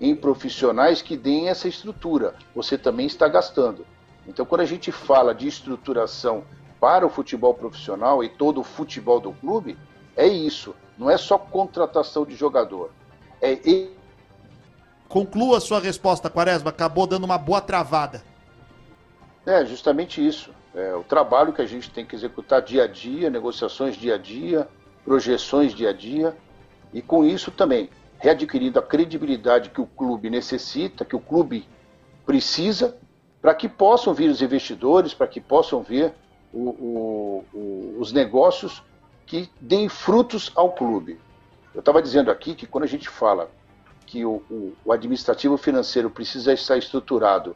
em profissionais que deem essa estrutura. Você também está gastando. Então, quando a gente fala de estruturação para o futebol profissional e todo o futebol do clube, é isso. Não é só contratação de jogador. É. Conclua sua resposta, Quaresma. Acabou dando uma boa travada. É, justamente isso. É, o trabalho que a gente tem que executar dia a dia, negociações dia a dia, projeções dia a dia, e com isso também readquirindo a credibilidade que o clube necessita, que o clube precisa, para que possam vir os investidores, para que possam ver o, o, o, os negócios que deem frutos ao clube. Eu estava dizendo aqui que quando a gente fala que o, o administrativo financeiro precisa estar estruturado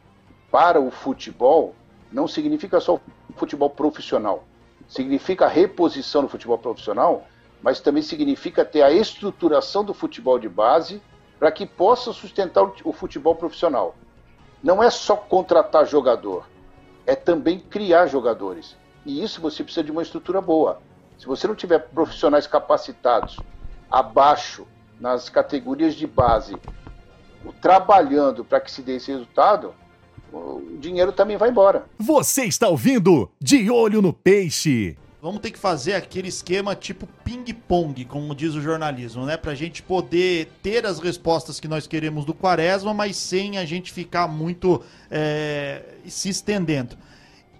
para o futebol, não significa só o futebol profissional. Significa a reposição do futebol profissional, mas também significa ter a estruturação do futebol de base para que possa sustentar o futebol profissional. Não é só contratar jogador, é também criar jogadores. E isso você precisa de uma estrutura boa. Se você não tiver profissionais capacitados abaixo nas categorias de base, trabalhando para que se dê esse resultado, o dinheiro também vai embora. Você está ouvindo De Olho no Peixe. Vamos ter que fazer aquele esquema tipo ping-pong, como diz o jornalismo, né? Pra gente poder ter as respostas que nós queremos do Quaresma, mas sem a gente ficar muito é, se estendendo.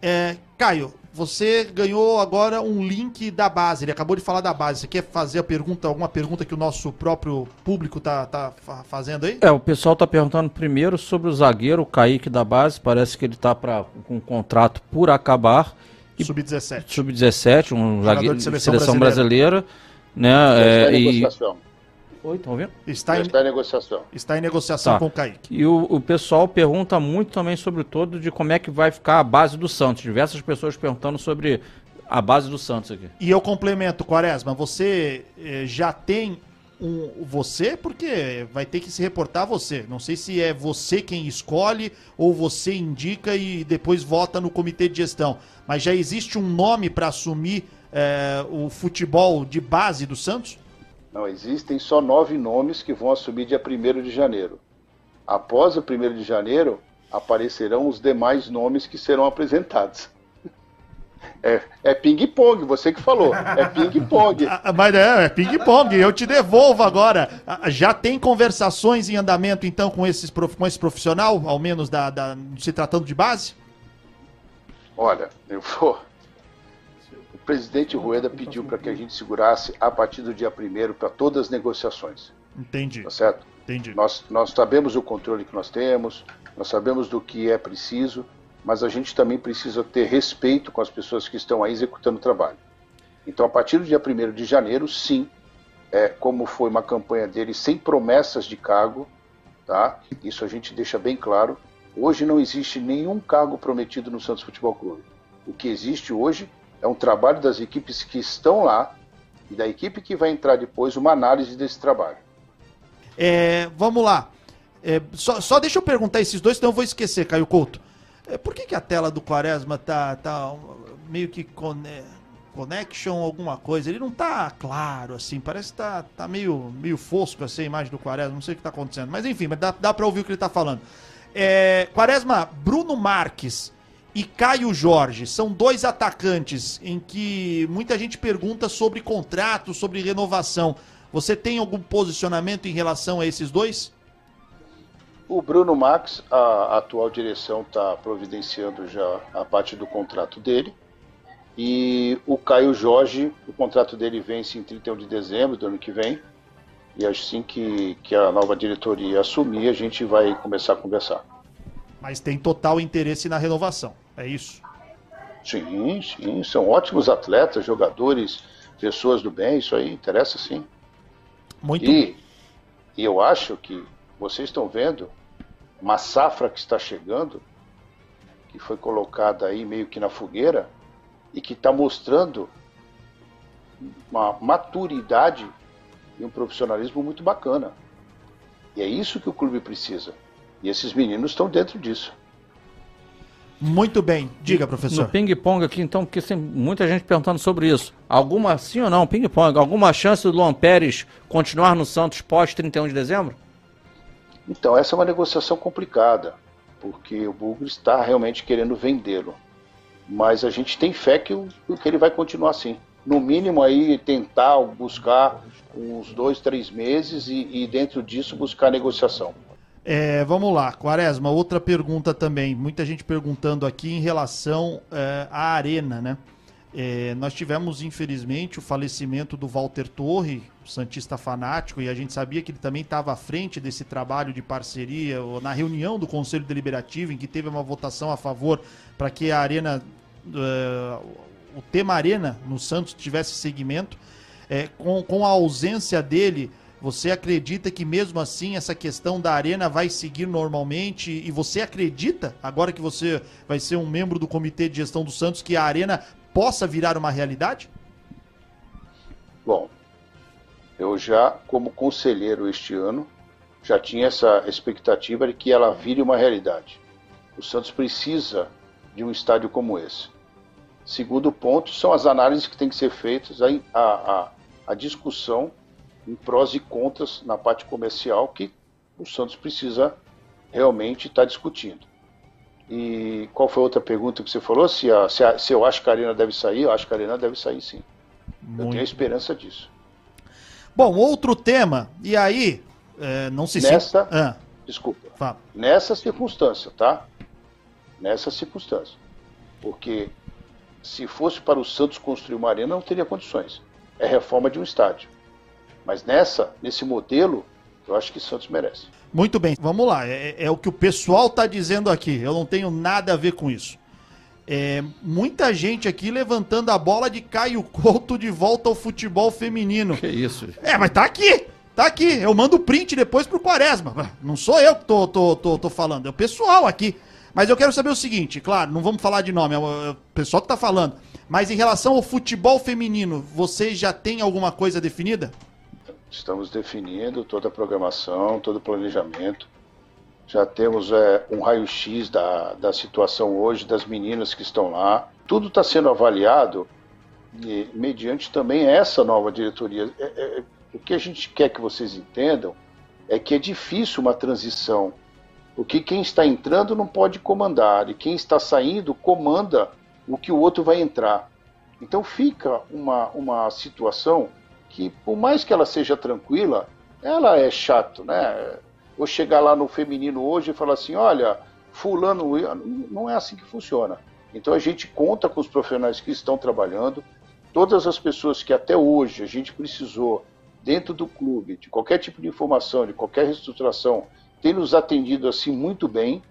É, Caio, você ganhou agora um link da base. Ele acabou de falar da base. Você quer fazer a pergunta, alguma pergunta que o nosso próprio público tá, tá fazendo aí? É, o pessoal tá perguntando primeiro sobre o zagueiro, o Kaique da base. Parece que ele tá pra, com um contrato por acabar. Sub-17. Sub-17, um zagueiro de seleção, seleção brasileira. brasileira né, é, e, Oi, estão ouvindo? Está em, está em negociação. Está em negociação tá. com o Kaique. E o, o, pessoal pergunta muito também sobre todo de como é que vai ficar a base do Santos. Diversas pessoas perguntando sobre a base do Santos aqui. E eu complemento, Quaresma, você eh, já tem um você, porque vai ter que se reportar você. Não sei se é você quem escolhe ou você indica e depois vota no comitê de gestão. Mas já existe um nome para assumir eh, o futebol de base do Santos? Não, existem só nove nomes que vão assumir dia 1 de janeiro. Após o 1 de janeiro, aparecerão os demais nomes que serão apresentados. É, é ping-pong, você que falou. É ping-pong. Ah, mas é, é ping-pong. Eu te devolvo agora. Ah, já tem conversações em andamento, então, com, esses, com esse profissional, ao menos da, da se tratando de base? Olha, eu vou presidente Rueda pediu para que a gente segurasse a partir do dia 1 para todas as negociações. Entendi. Tá certo? Entendi. Nós, nós sabemos o controle que nós temos, nós sabemos do que é preciso, mas a gente também precisa ter respeito com as pessoas que estão aí executando o trabalho. Então, a partir do dia 1 de janeiro, sim, é, como foi uma campanha dele sem promessas de cargo, tá? isso a gente deixa bem claro. Hoje não existe nenhum cargo prometido no Santos Futebol Clube. O que existe hoje é um trabalho das equipes que estão lá e da equipe que vai entrar depois uma análise desse trabalho. É, vamos lá. É, só, só, deixa eu perguntar esses dois, senão eu vou esquecer, Caio Couto. É, por que, que a tela do Quaresma tá, tá meio que connection alguma coisa? Ele não tá claro, assim, parece que tá, tá meio, meio fosco assim, a imagem do Quaresma, não sei o que tá acontecendo. Mas enfim, mas dá, dá pra ouvir o que ele tá falando. É, Quaresma, Bruno Marques e Caio Jorge. São dois atacantes em que muita gente pergunta sobre contrato, sobre renovação. Você tem algum posicionamento em relação a esses dois? O Bruno Max, a atual direção está providenciando já a parte do contrato dele. E o Caio Jorge, o contrato dele vence em 31 de dezembro do ano que vem. E assim que, que a nova diretoria assumir, a gente vai começar a conversar. Mas tem total interesse na renovação, é isso? Sim, sim. São ótimos atletas, jogadores, pessoas do bem, isso aí interessa sim. Muito E, e eu acho que vocês estão vendo uma safra que está chegando, que foi colocada aí meio que na fogueira, e que está mostrando uma maturidade e um profissionalismo muito bacana. E é isso que o clube precisa. E esses meninos estão dentro disso. Muito bem. Diga, professor. No ping-pong aqui, então, porque tem muita gente perguntando sobre isso. Alguma, sim ou não, ping-pong, alguma chance do Luan Pérez continuar no Santos pós 31 de dezembro? Então, essa é uma negociação complicada, porque o Bugre está realmente querendo vendê-lo. Mas a gente tem fé que, o, que ele vai continuar assim. No mínimo aí tentar buscar uns dois, três meses e, e dentro disso buscar negociação. É, vamos lá, Quaresma, outra pergunta também. Muita gente perguntando aqui em relação é, à arena, né? É, nós tivemos, infelizmente, o falecimento do Walter Torre, Santista fanático, e a gente sabia que ele também estava à frente desse trabalho de parceria, na reunião do Conselho Deliberativo, em que teve uma votação a favor para que a arena, uh, o tema arena no Santos tivesse segmento. É, com, com a ausência dele, você acredita que mesmo assim essa questão da arena vai seguir normalmente? E você acredita, agora que você vai ser um membro do comitê de gestão do Santos, que a arena possa virar uma realidade? Bom, eu já, como conselheiro este ano, já tinha essa expectativa de que ela vire uma realidade. O Santos precisa de um estádio como esse. Segundo ponto, são as análises que têm que ser feitas, a, a, a discussão em prós e contras na parte comercial que o Santos precisa realmente estar tá discutindo. E qual foi a outra pergunta que você falou? Se, a, se, a, se, eu acho que a Arena deve sair, eu acho que a Arena deve sair sim. Muito. Eu tenho a esperança disso. Bom, outro tema, e aí, é, não se Nessa, ah. desculpa, Fala. nessa circunstância, tá? Nessa circunstância. Porque se fosse para o Santos construir uma arena, não teria condições. É reforma de um estádio. Mas nessa, nesse modelo, eu acho que Santos merece. Muito bem, vamos lá. É, é o que o pessoal está dizendo aqui. Eu não tenho nada a ver com isso. É, muita gente aqui levantando a bola de Caio Couto de volta ao futebol feminino. Que isso? É, mas tá aqui. Tá aqui. Eu mando o print depois pro Quaresma. Não sou eu que tô, tô, tô, tô falando, é o pessoal aqui. Mas eu quero saber o seguinte, claro, não vamos falar de nome, é o pessoal que tá falando. Mas em relação ao futebol feminino, vocês já têm alguma coisa definida? Estamos definindo toda a programação, todo o planejamento. Já temos é, um raio-x da, da situação hoje, das meninas que estão lá. Tudo está sendo avaliado e, mediante também essa nova diretoria. É, é, o que a gente quer que vocês entendam é que é difícil uma transição, porque quem está entrando não pode comandar, e quem está saindo comanda o que o outro vai entrar. Então fica uma, uma situação que, por mais que ela seja tranquila, ela é chato, né? Vou chegar lá no feminino hoje e falar assim, olha, fulano, não é assim que funciona. Então a gente conta com os profissionais que estão trabalhando, todas as pessoas que até hoje a gente precisou dentro do clube, de qualquer tipo de informação, de qualquer reestruturação, tem nos atendido assim muito bem,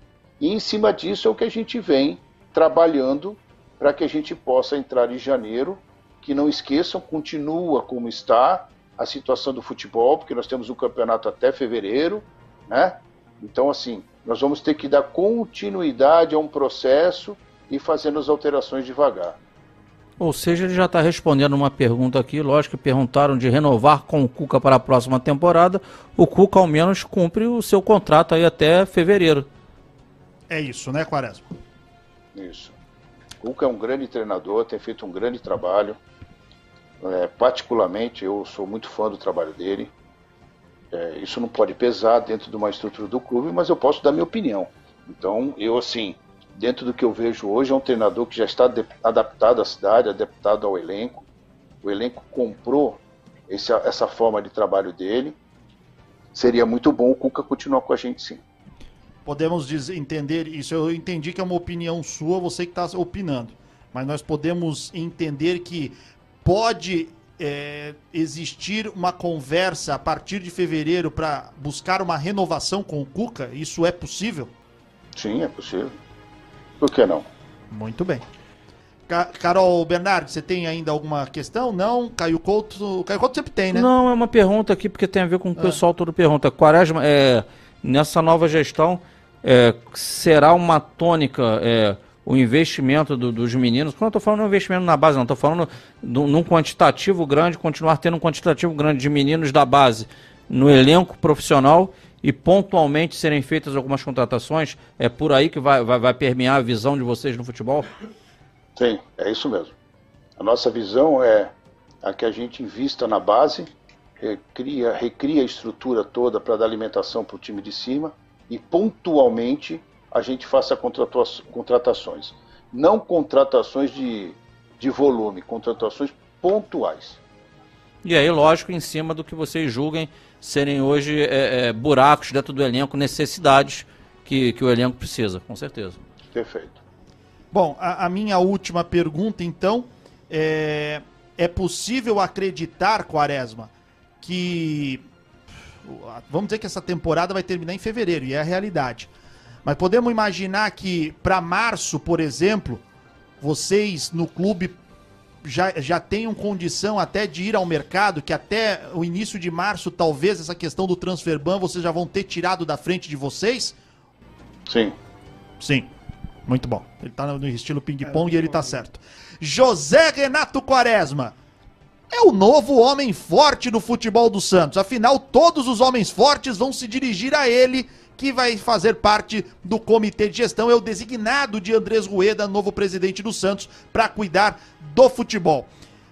e em cima disso é o que a gente vem trabalhando para que a gente possa entrar em janeiro que não esqueçam, continua como está a situação do futebol, porque nós temos um campeonato até fevereiro, né? Então, assim, nós vamos ter que dar continuidade a um processo e fazendo as alterações devagar. Ou seja, ele já está respondendo uma pergunta aqui, lógico que perguntaram de renovar com o Cuca para a próxima temporada. O Cuca, ao menos, cumpre o seu contrato aí até fevereiro. É isso, né, Quaresma? Isso. O Cuca é um grande treinador, tem feito um grande trabalho. É, particularmente, eu sou muito fã do trabalho dele. É, isso não pode pesar dentro de uma estrutura do clube, mas eu posso dar minha opinião. Então, eu, assim, dentro do que eu vejo hoje, é um treinador que já está adaptado à cidade, adaptado ao elenco. O elenco comprou esse, essa forma de trabalho dele. Seria muito bom o Cuca continuar com a gente, sim. Podemos dizer, entender isso. Eu entendi que é uma opinião sua, você que está opinando. Mas nós podemos entender que pode é, existir uma conversa a partir de fevereiro para buscar uma renovação com o Cuca? Isso é possível? Sim, é possível. Por que não? Muito bem. Carol Bernardo, você tem ainda alguma questão? Não? Caio Couto. Caio Couto sempre tem, né? Não, é uma pergunta aqui, porque tem a ver com o que o ah. pessoal todo pergunta. Quaresma, é, nessa nova gestão, é, será uma tônica é, o investimento do, dos meninos? Quando eu estou falando de investimento na base, não, estou falando de num quantitativo grande, continuar tendo um quantitativo grande de meninos da base no elenco profissional e pontualmente serem feitas algumas contratações. É por aí que vai, vai, vai permear a visão de vocês no futebol? Sim, é isso mesmo. A nossa visão é a que a gente invista na base, recria, recria a estrutura toda para dar alimentação para o time de cima e pontualmente a gente faça contratações. Não contratações de, de volume, contratações pontuais. E aí, lógico, em cima do que vocês julguem serem hoje é, é, buracos dentro do elenco, necessidades que, que o elenco precisa, com certeza. Perfeito. Bom, a, a minha última pergunta, então, é, é possível acreditar, Quaresma, que. Vamos dizer que essa temporada vai terminar em fevereiro, e é a realidade. Mas podemos imaginar que para março, por exemplo, vocês no clube já, já tenham condição até de ir ao mercado, que até o início de março, talvez essa questão do transfer ban vocês já vão ter tirado da frente de vocês? Sim. Sim. Muito bom. Ele tá no estilo ping-pong é, e ele tá certo. José Renato Quaresma é o novo homem forte do futebol do Santos. Afinal, todos os homens fortes vão se dirigir a ele, que vai fazer parte do comitê de gestão. É o designado de Andrés Rueda, novo presidente do Santos, para cuidar do futebol.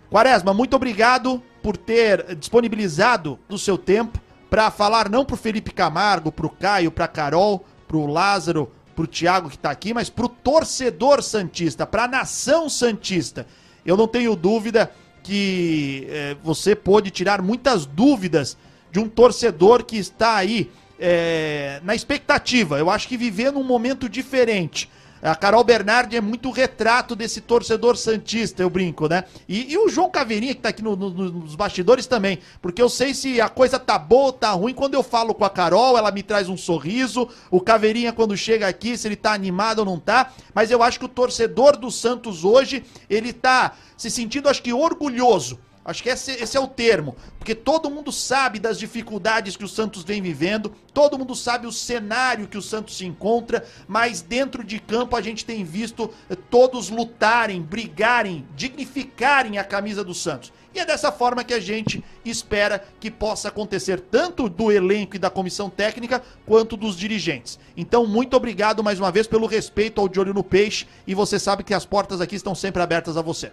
Quaresma, muito obrigado por ter disponibilizado o seu tempo para falar não pro Felipe Camargo, pro Caio, pra Carol, pro Lázaro, pro Thiago que tá aqui, mas pro torcedor Santista, pra nação Santista. Eu não tenho dúvida que é, você pôde tirar muitas dúvidas de um torcedor que está aí é, na expectativa. Eu acho que vivendo um momento diferente. A Carol Bernardi é muito retrato desse torcedor santista, eu brinco, né? E, e o João Caveirinha, que tá aqui no, no, nos bastidores também, porque eu sei se a coisa tá boa ou tá ruim. Quando eu falo com a Carol, ela me traz um sorriso. O Caveirinha, quando chega aqui, se ele tá animado ou não tá. Mas eu acho que o torcedor do Santos hoje, ele tá se sentindo, acho que, orgulhoso Acho que esse, esse, é o termo. Porque todo mundo sabe das dificuldades que o Santos vem vivendo, todo mundo sabe o cenário que o Santos se encontra, mas dentro de campo a gente tem visto eh, todos lutarem, brigarem, dignificarem a camisa do Santos. E é dessa forma que a gente espera que possa acontecer tanto do elenco e da comissão técnica quanto dos dirigentes. Então, muito obrigado mais uma vez pelo respeito ao De Olho no Peixe e você sabe que as portas aqui estão sempre abertas a você.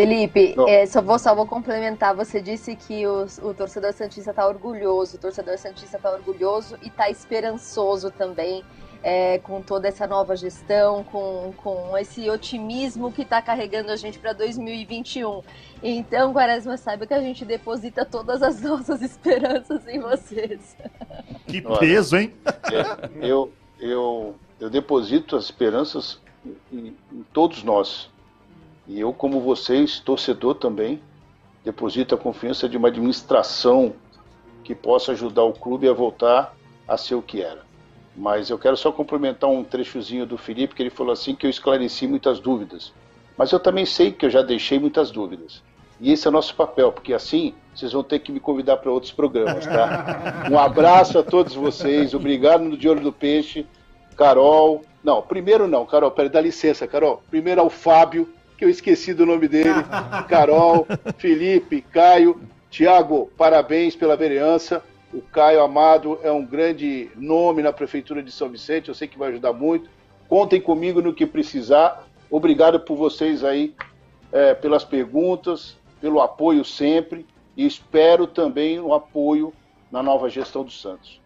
Felipe, é, só, vou, só vou complementar. Você disse que o, o torcedor Santista está orgulhoso, o torcedor Santista está orgulhoso e está esperançoso também é, com toda essa nova gestão, com, com esse otimismo que está carregando a gente para 2021. Então, Quaresma, saiba que a gente deposita todas as nossas esperanças em vocês. Que peso, hein? É, eu, eu, eu deposito as esperanças em, em todos nós e eu, como vocês, torcedor também, deposito a confiança de uma administração que possa ajudar o clube a voltar a ser o que era. Mas eu quero só complementar um trechozinho do Felipe, que ele falou assim que eu esclareci muitas dúvidas. Mas eu também sei que eu já deixei muitas dúvidas. E esse é o nosso papel, porque assim vocês vão ter que me convidar para outros programas, tá? Um abraço a todos vocês, obrigado no De Olho do Peixe, Carol. Não, primeiro não, Carol, peraí, dá licença, Carol. Primeiro ao Fábio, que eu esqueci do nome dele. Carol, Felipe, Caio, Tiago, parabéns pela vereança. O Caio Amado é um grande nome na Prefeitura de São Vicente, eu sei que vai ajudar muito. Contem comigo no que precisar. Obrigado por vocês aí, é, pelas perguntas, pelo apoio sempre. E espero também o apoio na nova gestão do Santos.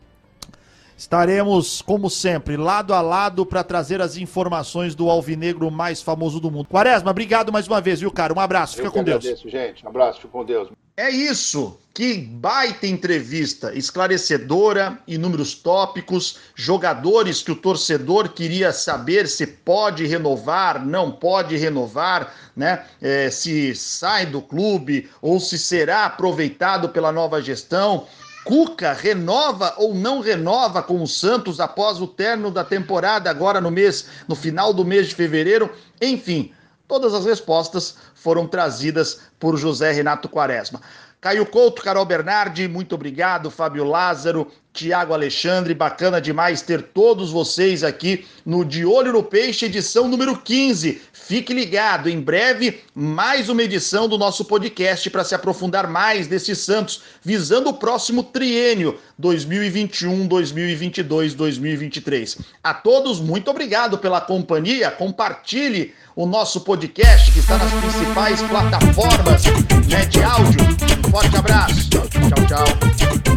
Estaremos, como sempre, lado a lado para trazer as informações do alvinegro mais famoso do mundo. Quaresma, obrigado mais uma vez, viu, cara? Um abraço, fica Eu com que Deus. agradeço, gente. Um abraço, fica com Deus. É isso. Que baita entrevista, esclarecedora, inúmeros tópicos, jogadores que o torcedor queria saber se pode renovar, não pode renovar, né? É, se sai do clube ou se será aproveitado pela nova gestão. Cuca renova ou não renova com o Santos após o término da temporada agora no mês, no final do mês de fevereiro? Enfim, todas as respostas foram trazidas por José Renato Quaresma. Caio Couto, Carol Bernardi, muito obrigado. Fábio Lázaro, Tiago Alexandre, bacana demais ter todos vocês aqui no De Olho no Peixe, edição número 15. Fique ligado, em breve, mais uma edição do nosso podcast para se aprofundar mais desse Santos, visando o próximo triênio 2021, 2022, 2023. A todos, muito obrigado pela companhia. Compartilhe o nosso podcast que está nas principais plataformas né, de áudio. Um forte abraço. Tchau, tchau.